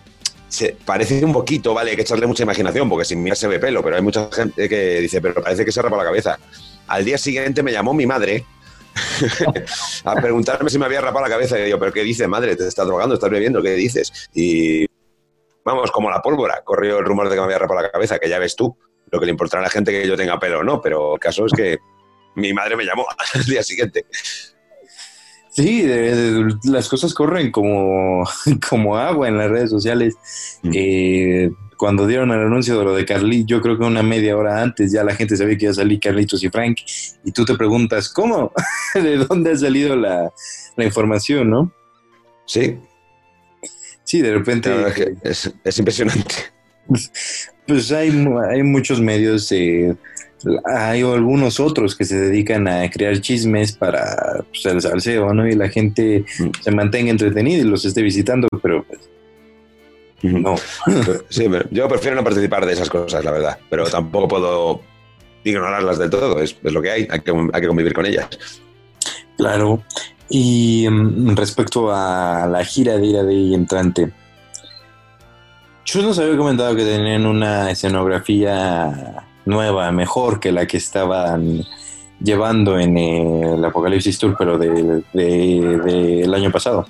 [SPEAKER 2] se parece un poquito, vale, hay que echarle mucha imaginación, porque sin mirar se ve pelo, pero hay mucha gente que dice, pero parece que se rapa la cabeza. Al día siguiente me llamó mi madre <laughs> a preguntarme si me había rapado la cabeza. Y yo, ¿pero qué dices, madre? ¿Te estás drogando? ¿Estás bebiendo? ¿Qué dices? Y vamos, como la pólvora, corrió el rumor de que me había rapado la cabeza, que ya ves tú, lo que le importará a la gente que yo tenga pelo o no, pero el caso es que mi madre me llamó <laughs> al día siguiente.
[SPEAKER 1] Sí, las cosas corren como, <laughs> como agua en las redes sociales. Mm. Eh, cuando dieron el anuncio de lo de Carlitos, yo creo que una media hora antes ya la gente sabía que iba a salir Carlitos y Frank, y tú te preguntas, ¿cómo? <laughs> ¿De dónde ha salido la, información, no?
[SPEAKER 2] Sí.
[SPEAKER 1] Sí, de repente...
[SPEAKER 2] es, impresionante. <laughs>
[SPEAKER 1] Pues hay, hay muchos medios, eh, hay algunos otros que se dedican a crear chismes para pues, el salseo, ¿no? Y la gente mm. se mantenga entretenida y los esté visitando, pero pues, no.
[SPEAKER 2] Sí, yo prefiero no participar de esas cosas, la verdad, pero tampoco puedo ignorarlas del todo, es, lo que hay, hay que, hay que convivir con ellas.
[SPEAKER 1] Claro. Y mm, respecto a la gira de ira de entrante, yo nos había comentado que tenían una escenografía nueva, mejor que la que estaban llevando en el Apocalipsis Tour, pero del de, año pasado.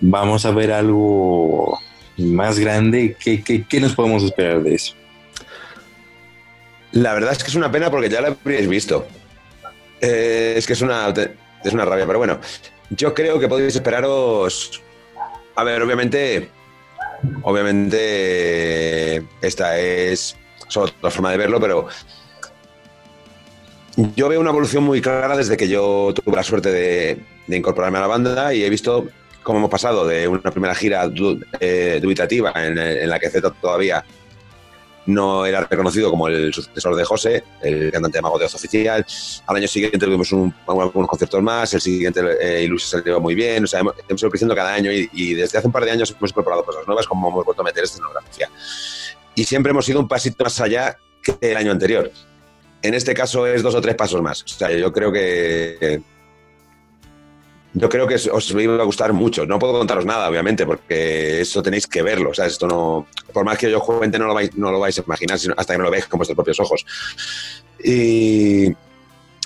[SPEAKER 1] Vamos a ver algo más grande. ¿Qué, ¿Qué, nos podemos esperar de eso?
[SPEAKER 2] La verdad es que es una pena porque ya la habríais visto. Eh, es que es una, es una rabia, pero bueno, yo creo que podéis esperaros. A ver, obviamente, obviamente, esta es solo otra forma de verlo, pero yo veo una evolución muy clara desde que yo tuve la suerte de, incorporarme a la banda y he visto cómo hemos pasado de una primera gira eh, dubitativa en, la que Z todavía no era reconocido como el sucesor de José, el cantante de Mago de Oz oficial. Al año siguiente tuvimos un, unos conciertos más, el siguiente eh, Ilusia se llevó muy bien, o sea, hemos, ido creciendo cada año y, desde hace un par de años hemos incorporado cosas nuevas como hemos vuelto a meter escenografía. Y siempre hemos ido un pasito más allá que el año anterior. En este caso es dos o tres pasos más. O sea, yo creo que yo creo que os iba a gustar mucho. No puedo contaros nada, obviamente, porque eso tenéis que verlo. O sea, esto no. Por más que yo cuente, no lo vais, no lo vais a imaginar hasta que no lo veáis con vuestros propios ojos. Y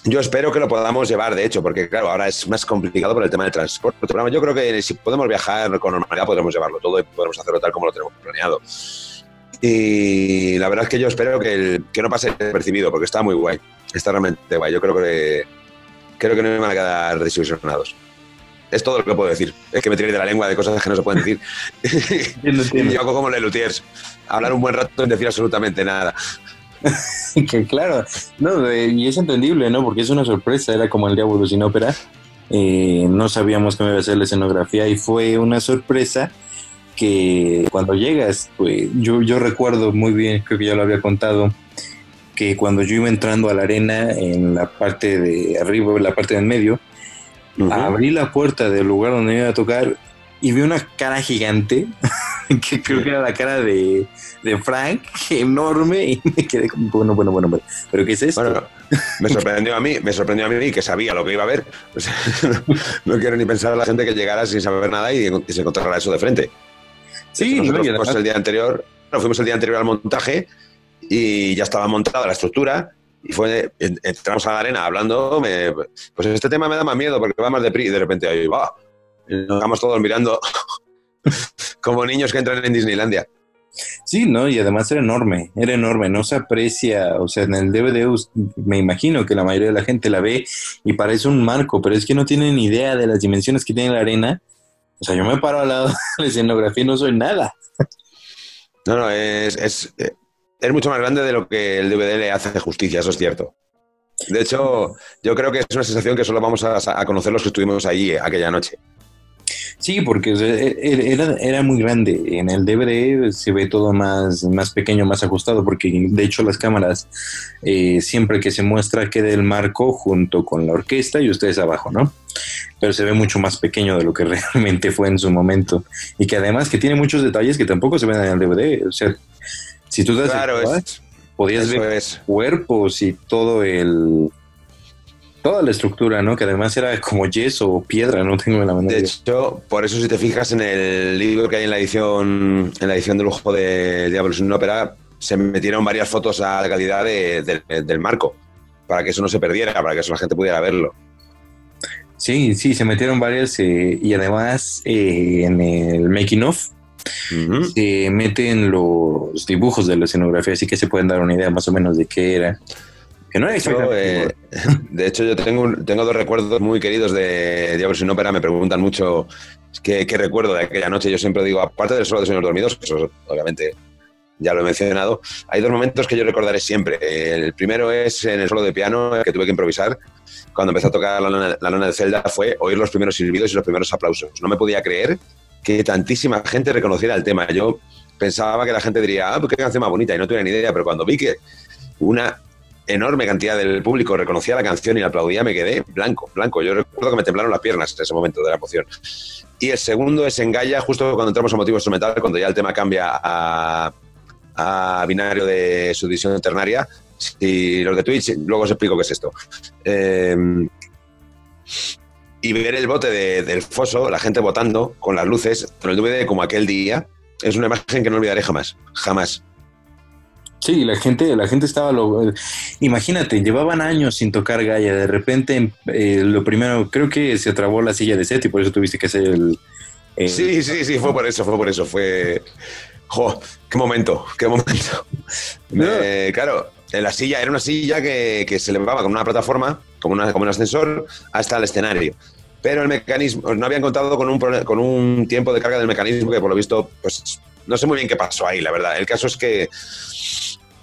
[SPEAKER 2] yo espero que lo podamos llevar, de hecho, porque claro, ahora es más complicado por el tema del transporte. Yo creo que si podemos viajar con normalidad, podremos llevarlo todo y podremos hacerlo tal como lo tenemos planeado. Y la verdad es que yo espero que, que no pase percibido, porque está muy guay. Está realmente guay. Yo creo que creo que no me van a quedar desilusionados. Es todo lo que puedo decir. Es que me tiré de la lengua de cosas que no se pueden decir. <laughs> y <laughs> yo hago como Lelutiers. Hablar un buen rato sin decir absolutamente nada. <laughs>
[SPEAKER 1] que claro, no, y es entendible, ¿no? Porque es una sorpresa, era como el diablo sin ópera. Eh, no sabíamos cómo iba a ser la escenografía y fue una sorpresa que cuando llegas, pues yo, yo recuerdo muy bien, creo que ya lo había contado, que cuando yo iba entrando a la arena en la parte de arriba, en la parte del medio, Abrí la puerta del lugar donde iba a tocar y vi una cara gigante, <laughs> que creo que era la cara de, de, Frank, <laughs> enorme, y me quedé como, bueno, bueno, bueno, bueno, pero ¿qué es esto? Bueno,
[SPEAKER 2] me sorprendió a mí, me sorprendió a mí que sabía lo que iba a ver. <laughs> no, quiero ni pensar a la gente que llegara sin saber nada y, se encontrara eso de frente.
[SPEAKER 1] Sí,
[SPEAKER 2] nosotros fuimos el día anterior, no, fuimos el día anterior al montaje y ya estaba montada la estructura y fue, entramos a la arena hablando, pues este tema me da más miedo porque va más de pri y de repente ahí va. Nos estamos todos mirando <laughs> como niños que entran en Disneylandia.
[SPEAKER 1] Sí, ¿no? Y además era enorme, era enorme, no se aprecia, o sea, en el DVD me imagino que la mayoría de la gente la ve y parece un marco, pero es que no tienen idea de las dimensiones que tiene la arena. O sea, yo me paro al lado <laughs> de la escenografía y no soy nada.
[SPEAKER 2] No, no, es, es, es mucho más grande de lo que el DVD le hace justicia, eso es cierto. De hecho, yo creo que es una sensación que solo vamos a, conocer los que estuvimos allí aquella noche.
[SPEAKER 1] Sí, porque e, e, era, era, muy grande. En el DVD se ve todo más, más pequeño, más ajustado, porque de hecho las cámaras eh, siempre que se muestra queda el marco junto con la orquesta y ustedes abajo, ¿no? Pero se ve mucho más pequeño de lo que <laughs> realmente fue en su momento. Y que además que tiene muchos detalles que tampoco se ven en el DVD. O sea, si tú das
[SPEAKER 2] claro,
[SPEAKER 1] podías ver cuerpos y todo el toda la estructura, ¿no? Que además era como yeso o piedra, no tengo la menor
[SPEAKER 2] De hecho, por eso si te fijas en el libro que hay en la edición en la edición de lujo de Diablos en ópera, se metieron varias fotos a la calidad del marco para que eso no se perdiera, para que eso la gente pudiera verlo.
[SPEAKER 1] Sí, sí, se metieron varias eh, y además eh, en el making of se meten los dibujos de la escenografía, así que se pueden dar una idea más o menos de qué era. Que no
[SPEAKER 2] eh, <laughs> de hecho, yo tengo, tengo dos recuerdos muy queridos de Diablo sin ópera. Me preguntan mucho qué, recuerdo de aquella noche. Yo siempre digo, aparte del solo de Señor Dormidos, eso obviamente ya lo he mencionado. Hay dos momentos que yo recordaré siempre. El primero es en el solo de piano que tuve que improvisar. Cuando empecé a tocar la lona, de Zelda fue oír los primeros silbidos y los primeros aplausos. No me podía creer que tantísima gente reconociera el tema. Yo pensaba que la gente diría, ah, pues qué canción más bonita, y no tuve ni idea, pero cuando vi que una enorme cantidad del público reconocía la canción y la aplaudía, me quedé blanco, blanco. Yo recuerdo que me temblaron las piernas en ese momento de la emoción. Y el segundo es en Gaia, justo cuando entramos a motivo instrumental, cuando ya el tema cambia a, binario de subdivisión ternaria. Y los de Twitch, luego os explico qué es esto. Em, y ver el bote del foso, la gente votando con las luces, con el DVD como aquel día, es una imagen que no olvidaré jamás, jamás.
[SPEAKER 1] Sí, la gente, la gente estaba lo, imagínate, llevaban años sin tocar Gaia, de repente eh, lo primero, creo que se trabó la silla de set y por eso tuviste que hacer el,
[SPEAKER 2] Sí, sí, sí, fue por eso, fue por eso, fue jo, qué momento, qué momento. <laughs> claro, en la silla era una silla que, que, se levantaba con una plataforma, como, una, como un ascensor, hasta el escenario. Pero el mecanismo, no habían contado con un, con un tiempo de carga del mecanismo que por lo visto, pues no sé muy bien qué pasó ahí, la verdad. El caso es que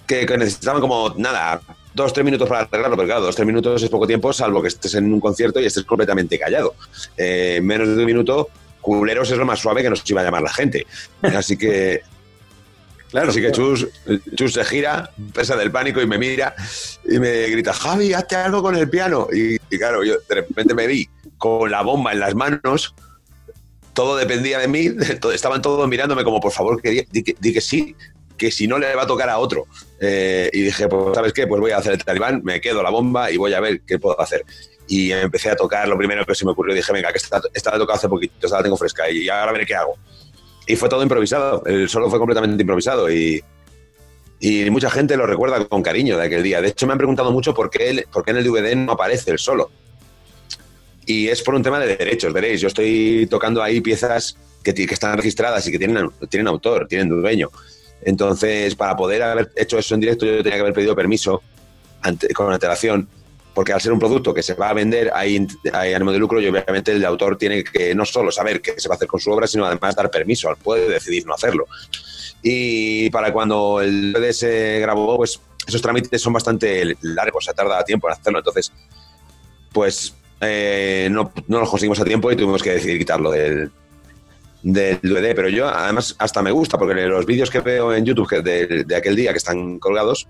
[SPEAKER 2] que, necesitaban como, nada, dos, tres minutos para arreglarlo, pero claro, dos, tres minutos es poco tiempo, salvo que estés en un concierto y estés completamente callado. Eh, menos de un minuto, culeros es lo más suave que nos iba a llamar la gente. Así que... Claro, así que Chus, Chus se gira, pesa del pánico y me mira y me grita, Javi, hazte algo con el piano. Y, claro, yo de repente me vi con la bomba en las manos, todo dependía de mí, <laughs> estaban todos mirándome como, por favor, que, di, que sí, que si no le va a tocar a otro. Eh, y dije, pues, ¿sabes qué? Pues voy a hacer el talibán, me quedo la bomba y voy a ver qué puedo hacer. Y empecé a tocar, lo primero que se me ocurrió, dije, venga, que esta, esta la he tocado hace poquito, esta la tengo fresca y ahora veré qué hago. Y fue todo improvisado, el solo fue completamente improvisado y, y mucha gente lo recuerda con cariño de aquel día. De hecho, me han preguntado mucho por qué, por qué en el DVD no aparece el solo. Y es por un tema de derechos, veréis. Yo estoy tocando ahí piezas que, que están registradas y que tienen, tienen autor, tienen dueño. Entonces, para poder haber hecho eso en directo, yo tenía que haber pedido permiso con antelación, porque al ser un producto que se va a vender, hay, hay ánimo de lucro y obviamente el autor tiene que no solo saber qué se va a hacer con su obra, sino además dar permiso, puede decidir no hacerlo. Y para cuando el DVD se grabó, pues esos trámites son bastante largos, se tarda tiempo en hacerlo. Entonces, pues eh, no, no los conseguimos a tiempo y tuvimos que decidir quitarlo del, del DVD, pero yo además hasta me gusta porque los vídeos que veo en YouTube de, aquel día que están colgados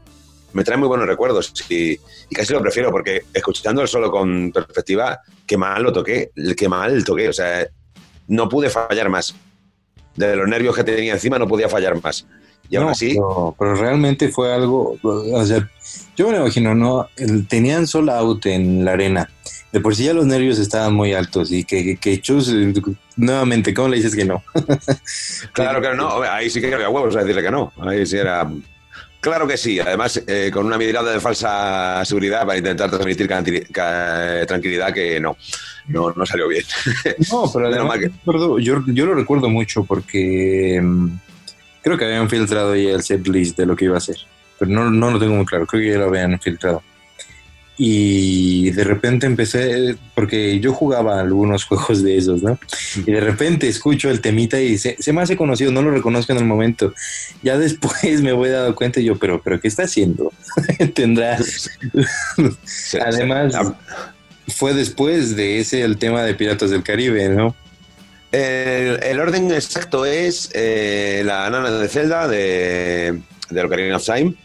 [SPEAKER 2] me traen muy buenos recuerdos y, casi lo prefiero porque escuchando el solo con perspectiva, qué mal lo toqué, qué mal toqué, o sea, no pude fallar más. De los nervios que tenía encima no podía fallar más. Y aún así...
[SPEAKER 1] Pero, realmente fue algo, o sea, yo me imagino, ¿no? Tenían solo out en la arena de por sí ya los nervios estaban muy altos y que, que Chus, nuevamente, ¿cómo le dices que no? <laughs>
[SPEAKER 2] claro que no, ahí sí que había huevos a decirle que no, ahí sí era... Claro que sí, además eh, con una mirada de falsa seguridad para intentar transmitir tranquilidad que no, no, no salió bien.
[SPEAKER 1] No, pero <laughs> además, yo, yo lo recuerdo mucho porque mm, creo que habían filtrado ya el set list de lo que iba a hacer, pero no, no lo tengo muy claro, creo que ya lo habían filtrado. Y de repente empecé, porque yo jugaba algunos <laughs> juegos de esos, ¿no? Y de repente escucho el temita y se, se me hace conocido, no lo reconozco en el momento. Ya después me voy dando cuenta y yo, pero, pero ¿qué está haciendo? <laughs> Tendrá. <laughs> Además, fue después de ese el tema de Piratas del Caribe, ¿no?
[SPEAKER 2] El, orden exacto es eh, la nana de Zelda de, de Ocarina of Time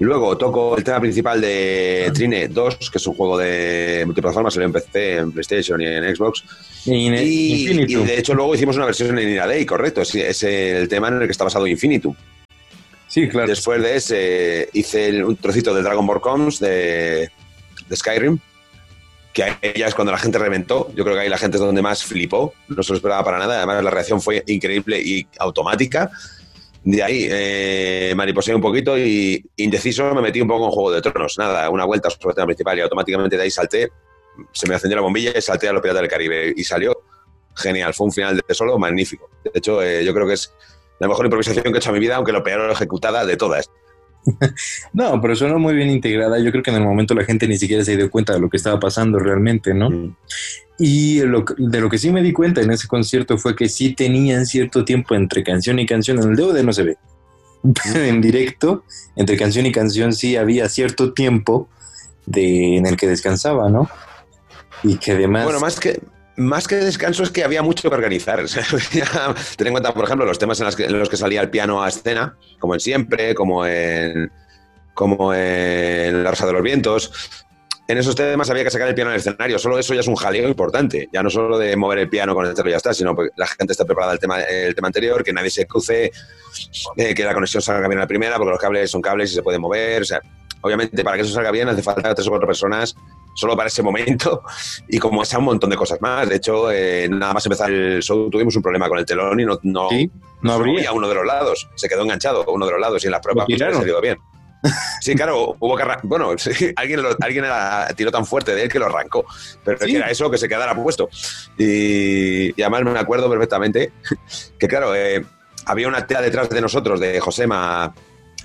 [SPEAKER 2] Luego toco el tema principal de Trine 2, que es un juego de multiplataforma, salió en PC, en PlayStation y en Xbox. Y, de hecho luego hicimos una versión en Day, correcto, es, el tema en el que está basado Infinitum.
[SPEAKER 1] Sí, claro.
[SPEAKER 2] Después de ese hice un trocito de Dragon Ball Coms de, de Skyrim, que ahí ya es cuando la gente reventó. Yo creo que ahí la gente es donde más flipó, no se lo esperaba para nada. Además, la reacción fue increíble y automática. De ahí eh, un poquito y indeciso me metí un poco en Juego de Tronos. Nada, una vuelta sobre el tema principal y automáticamente de ahí salté, se me encendió la bombilla y salté a los Piratas del Caribe y salió genial. Fue un final de solo magnífico. De hecho, eh, yo creo que es la mejor improvisación que he hecho en mi vida, aunque lo peor ejecutada de todas. <laughs>
[SPEAKER 1] no, pero suena muy bien integrada. Yo creo que en el momento la gente ni siquiera se dio cuenta de lo que estaba pasando realmente, ¿no? Mm. Y de lo que sí me di cuenta en ese concierto fue que sí tenían cierto tiempo entre canción y canción. En el DVD no se ve. pero <laughs> en directo, entre canción y canción, sí había cierto tiempo de, en el que descansaba, ¿no? Y que además...
[SPEAKER 2] Bueno, más que, más que descanso es que había mucho que organizar. <laughs> ten en cuenta, por ejemplo, los temas en, los que salía el piano a escena, como en Siempre, como en, como en La Rosa de los Vientos. En esos temas había que sacar el piano al escenario. Solo eso ya es un jaleo importante. Ya no solo de mover el piano con el y ya está, sino que la gente está preparada el tema, el tema anterior, que nadie se cruce, eh, que la conexión salga bien a la primera, porque los cables son cables y se pueden mover. O sea, obviamente, para que eso salga bien hace falta tres o cuatro personas solo para ese momento y como sea un montón de cosas más. De hecho, eh, nada más empezar el show tuvimos un problema con el telón y no, no,
[SPEAKER 1] no abría
[SPEAKER 2] uno de los lados. Se quedó enganchado uno de los lados y en las pruebas se salió bien. Sí, claro, hubo que Bueno, <laughs> alguien, alguien tiró tan fuerte de él que lo arrancó. Pero era eso, que se quedara puesto. Y, además me acuerdo perfectamente que, claro, eh, había una tela detrás de nosotros, de Josema,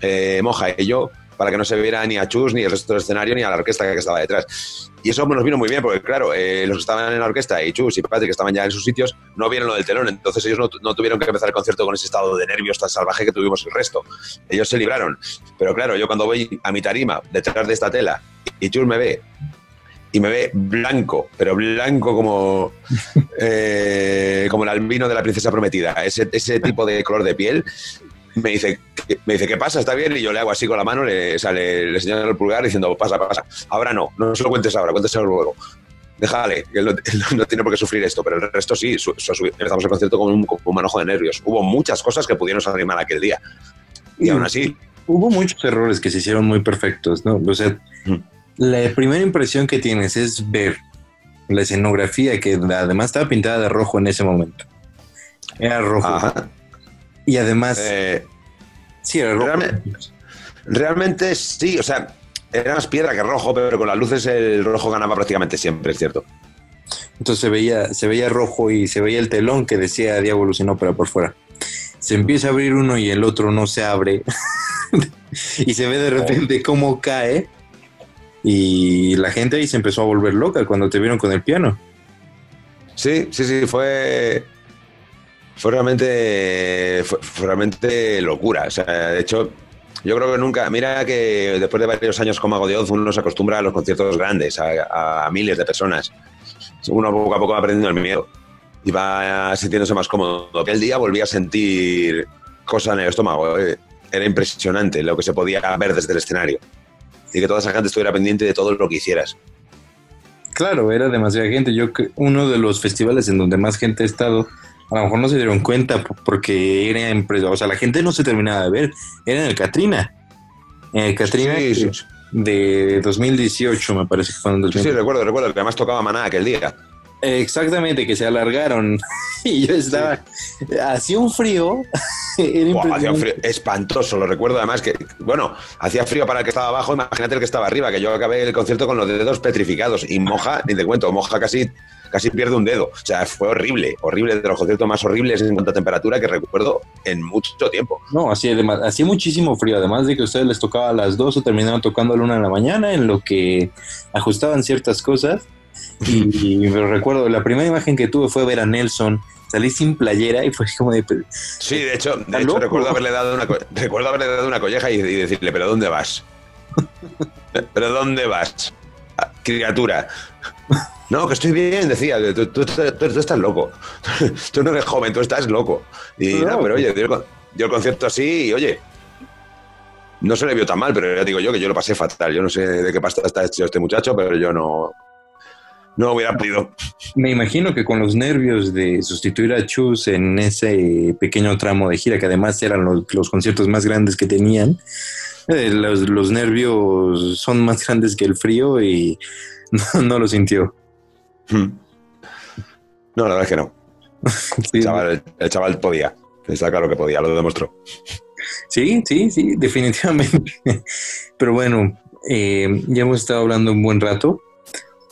[SPEAKER 2] eh, Moja y yo, para que no se viera ni a Chus, ni el resto del escenario, ni a la orquesta que estaba detrás. Y eso nos vino muy bien, porque claro, eh, los que estaban en la orquesta y Chus y Patrick, que estaban ya en sus sitios, no vieron lo del telón, entonces ellos no, tuvieron que empezar el concierto con ese estado de nervios tan salvaje que tuvimos el resto. Ellos se libraron. Pero claro, yo cuando voy a mi tarima, detrás de esta tela, y Chus me ve y me ve blanco, pero blanco como, <laughs> eh, como el albino de la princesa prometida, ese, ese tipo de color de piel, me dice, me dice, ¿qué pasa? ¿Está bien? Y yo le hago así con la mano, le, sale, le señalo el pulgar diciendo, pasa, pasa. Ahora no, no se lo cuentes ahora, cuénteselo luego. Déjale, que él no, <laughs> tiene por qué sufrir esto, pero el resto sí. empezamos el concierto con un, manojo de nervios. Hubo muchas cosas que pudieron salir mal aquel día. Y, aún así.
[SPEAKER 1] Hubo muchos errores que se hicieron muy perfectos, ¿no? O sea, la primera impresión que tienes es ver la escenografía que además estaba pintada de rojo en ese momento. Era rojo. Ajá y además, eh,
[SPEAKER 2] sí, realmente, sí, o sea, era más piedra que rojo, pero con las luces el rojo ganaba prácticamente siempre, es cierto.
[SPEAKER 1] Entonces se veía, se veía rojo y se veía el telón que decía Diablo Lucino, pero por fuera. Se empieza a abrir uno y el otro no se abre. <laughs> y se ve de repente cómo cae. Y la gente ahí se empezó a volver loca cuando te vieron con el piano.
[SPEAKER 2] Sí, sí, sí, fue fue realmente, fue, realmente locura. O sea, de hecho, yo creo que nunca. Mira que después de varios años como Mago de Oz, uno se acostumbra a los conciertos grandes, a, miles de personas. Uno poco a poco va aprendiendo el miedo y va sintiéndose más cómodo. Aquel día volví a sentir cosas en el estómago. Eh. Era impresionante lo que se podía ver desde el escenario. Y que toda esa gente estuviera pendiente de todo lo que hicieras.
[SPEAKER 1] Claro, era demasiada gente. Yo uno de los festivales en donde más gente ha estado a lo mejor no se dieron cuenta porque era empresa, o sea, la gente no se terminaba de ver, era en el Katrina. En el Katrina de 2018, me parece que fue en 2018.
[SPEAKER 2] Sí, recuerdo, recuerdo que además tocaba Maná aquel día.
[SPEAKER 1] Exactamente, que se alargaron. <laughs> y yo estaba. Hacía un frío. <laughs>
[SPEAKER 2] hacía un frío espantoso, lo recuerdo además que, bueno, hacía frío para el que estaba abajo, imagínate el que estaba arriba, que yo acabé el concierto con los dedos petrificados y moja, ni te cuento, moja casi casi pierde un dedo. O sea, fue horrible, horrible, de los conciertos más horribles en cuanto a temperatura que recuerdo en mucho tiempo.
[SPEAKER 1] No, hacía, hacía muchísimo frío, además de que a ustedes les tocaba a las dos o terminaban tocando a la una de la mañana, en lo que ajustaban ciertas cosas. <laughs> Y, me recuerdo, la primera imagen que tuve fue ver a Nelson salí sin playera y fue como de...
[SPEAKER 2] Sí, de hecho, de hecho recuerdo, haberle dado una, recuerdo haberle dado una colleja y, y decirle, pero ¿dónde vas? <laughs> ¿Pero dónde vas? Criatura. No, que estoy bien, decía, tú, estás loco. <laughs> tú no eres joven, tú estás loco. Y no, pero oye, dio el, concierto así y oye, no se le vio tan mal, pero ya digo yo que yo lo pasé fatal. Yo no sé de qué pasta está hecho este muchacho, pero yo no, no hubiera podido.
[SPEAKER 1] Me imagino que con los nervios de sustituir a Chus en ese pequeño tramo de gira, que además eran los, conciertos más grandes que tenían, eh, los, nervios son más grandes que el frío y <laughs> no lo sintió. Hmm.
[SPEAKER 2] No, la verdad es que no. <laughs> el, chaval, podía, está claro que podía, lo demostró.
[SPEAKER 1] Sí, sí, sí, definitivamente. <laughs> Pero bueno, eh, ya hemos estado hablando un buen rato.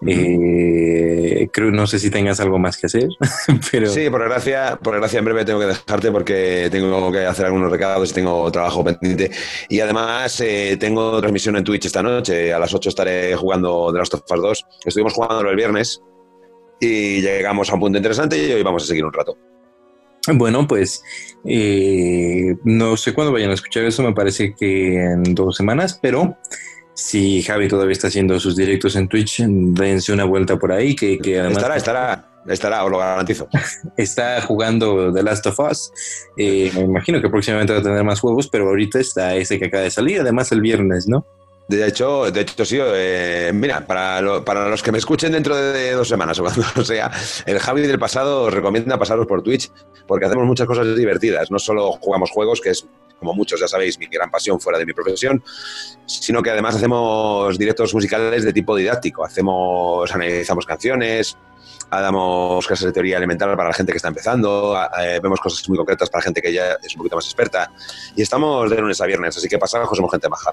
[SPEAKER 1] Eh, creo, no sé si tengas algo más que hacer, <laughs> pero...
[SPEAKER 2] Sí, por gracia, por gracia en breve tengo que dejarte porque tengo que hacer algunos recados y tengo trabajo pendiente. Y además eh, tengo transmisión en Twitch esta noche, a las 8 estaré jugando de las of 2. Estuvimos jugando el viernes y llegamos a un punto interesante y hoy vamos a seguir un rato.
[SPEAKER 1] Bueno, pues eh, no sé cuándo vayan a escuchar eso, me parece que en dos semanas, pero si Javi todavía está haciendo sus directos en Twitch, dense una vuelta por ahí, que, que además...
[SPEAKER 2] Estará, estará, estará, os lo garantizo. <laughs>
[SPEAKER 1] Está jugando The Last of Us, eh, me imagino que próximamente va a tener más juegos, pero ahorita está ese que acaba de salir, además el viernes, ¿no?
[SPEAKER 2] De hecho, de hecho sí, eh, mira, para, para, los que me escuchen dentro de dos semanas o cuando <laughs> sea, el Javi del pasado os recomienda pasaros por Twitch porque hacemos muchas cosas divertidas. No solo jugamos juegos, que es, como muchos ya sabéis, mi gran pasión fuera de mi profesión, sino que además hacemos directos musicales de tipo didáctico. Hacemos, analizamos canciones, damos clases de teoría elemental para la gente que está empezando, eh, vemos cosas muy concretas para gente que ya es un poquito más experta. Y estamos de lunes a viernes, así que pasaros, somos gente maja.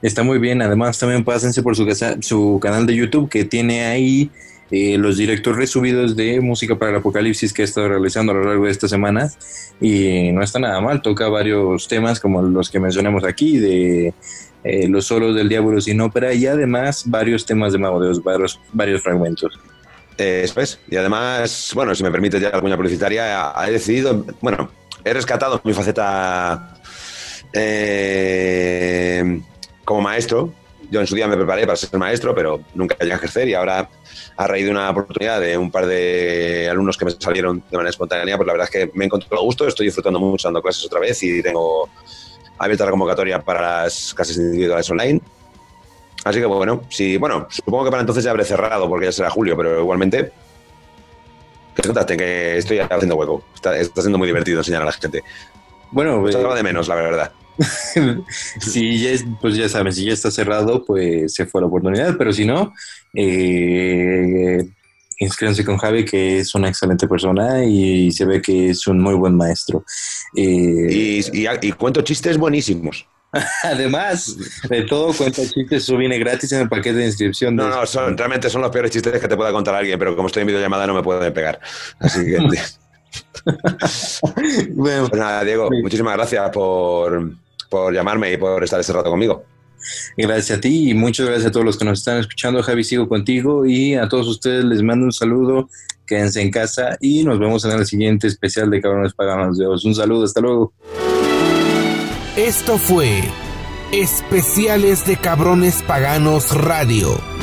[SPEAKER 1] Está muy bien. Además, también pásense por su, su canal de YouTube que tiene ahí eh, los directos resubidos de música para el apocalipsis que he estado realizando a lo largo de estas semanas. Y no está nada mal. Toca varios temas como los que mencionamos aquí, de eh, los solos del diablo sin ópera y además varios temas de Mago de varios, varios fragmentos.
[SPEAKER 2] Eh, Y además, bueno, si me permite ya alguna publicitaria, he decidido, bueno, he rescatado mi faceta eh, como maestro. Yo en su día me preparé para ser maestro, pero nunca llegué a ejercer y ahora, a raíz de una oportunidad de un par de alumnos que me salieron de manera espontánea, pues la verdad es que me he encontrado gusto, estoy disfrutando mucho dando clases otra vez y tengo abierta la convocatoria para las clases individuales online. Así que bueno, sí, bueno, supongo que para entonces ya habré cerrado porque ya será julio, pero igualmente que que estoy haciendo hueco. Está, está, siendo muy divertido enseñar a la gente. Bueno, pues, de menos, la verdad. <laughs>
[SPEAKER 1] si ya pues ya saben, si ya está cerrado, pues se fue la oportunidad, pero si no, eh, inscríbanse con Javi, que es una excelente persona y se ve que es un muy buen maestro.
[SPEAKER 2] Eh, y, cuento chistes buenísimos. <laughs>
[SPEAKER 1] Además de todo, cuenta chistes, eso viene gratis en el paquete de inscripción.
[SPEAKER 2] No, no, son, realmente son los peores chistes que te pueda contar alguien, pero como estoy en videollamada no me puede pegar. Así que... <laughs> <laughs> bueno, pues nada, Diego, muchísimas gracias por, por llamarme y por estar este rato conmigo.
[SPEAKER 1] Gracias a ti y muchas gracias a todos los que nos están escuchando. Javi, sigo contigo y a todos ustedes les mando un saludo. Quédense en casa y nos vemos en el siguiente especial de Cabrones Paganos. Un saludo, hasta luego.
[SPEAKER 3] Esto fue Especiales de Cabrones Paganos Radio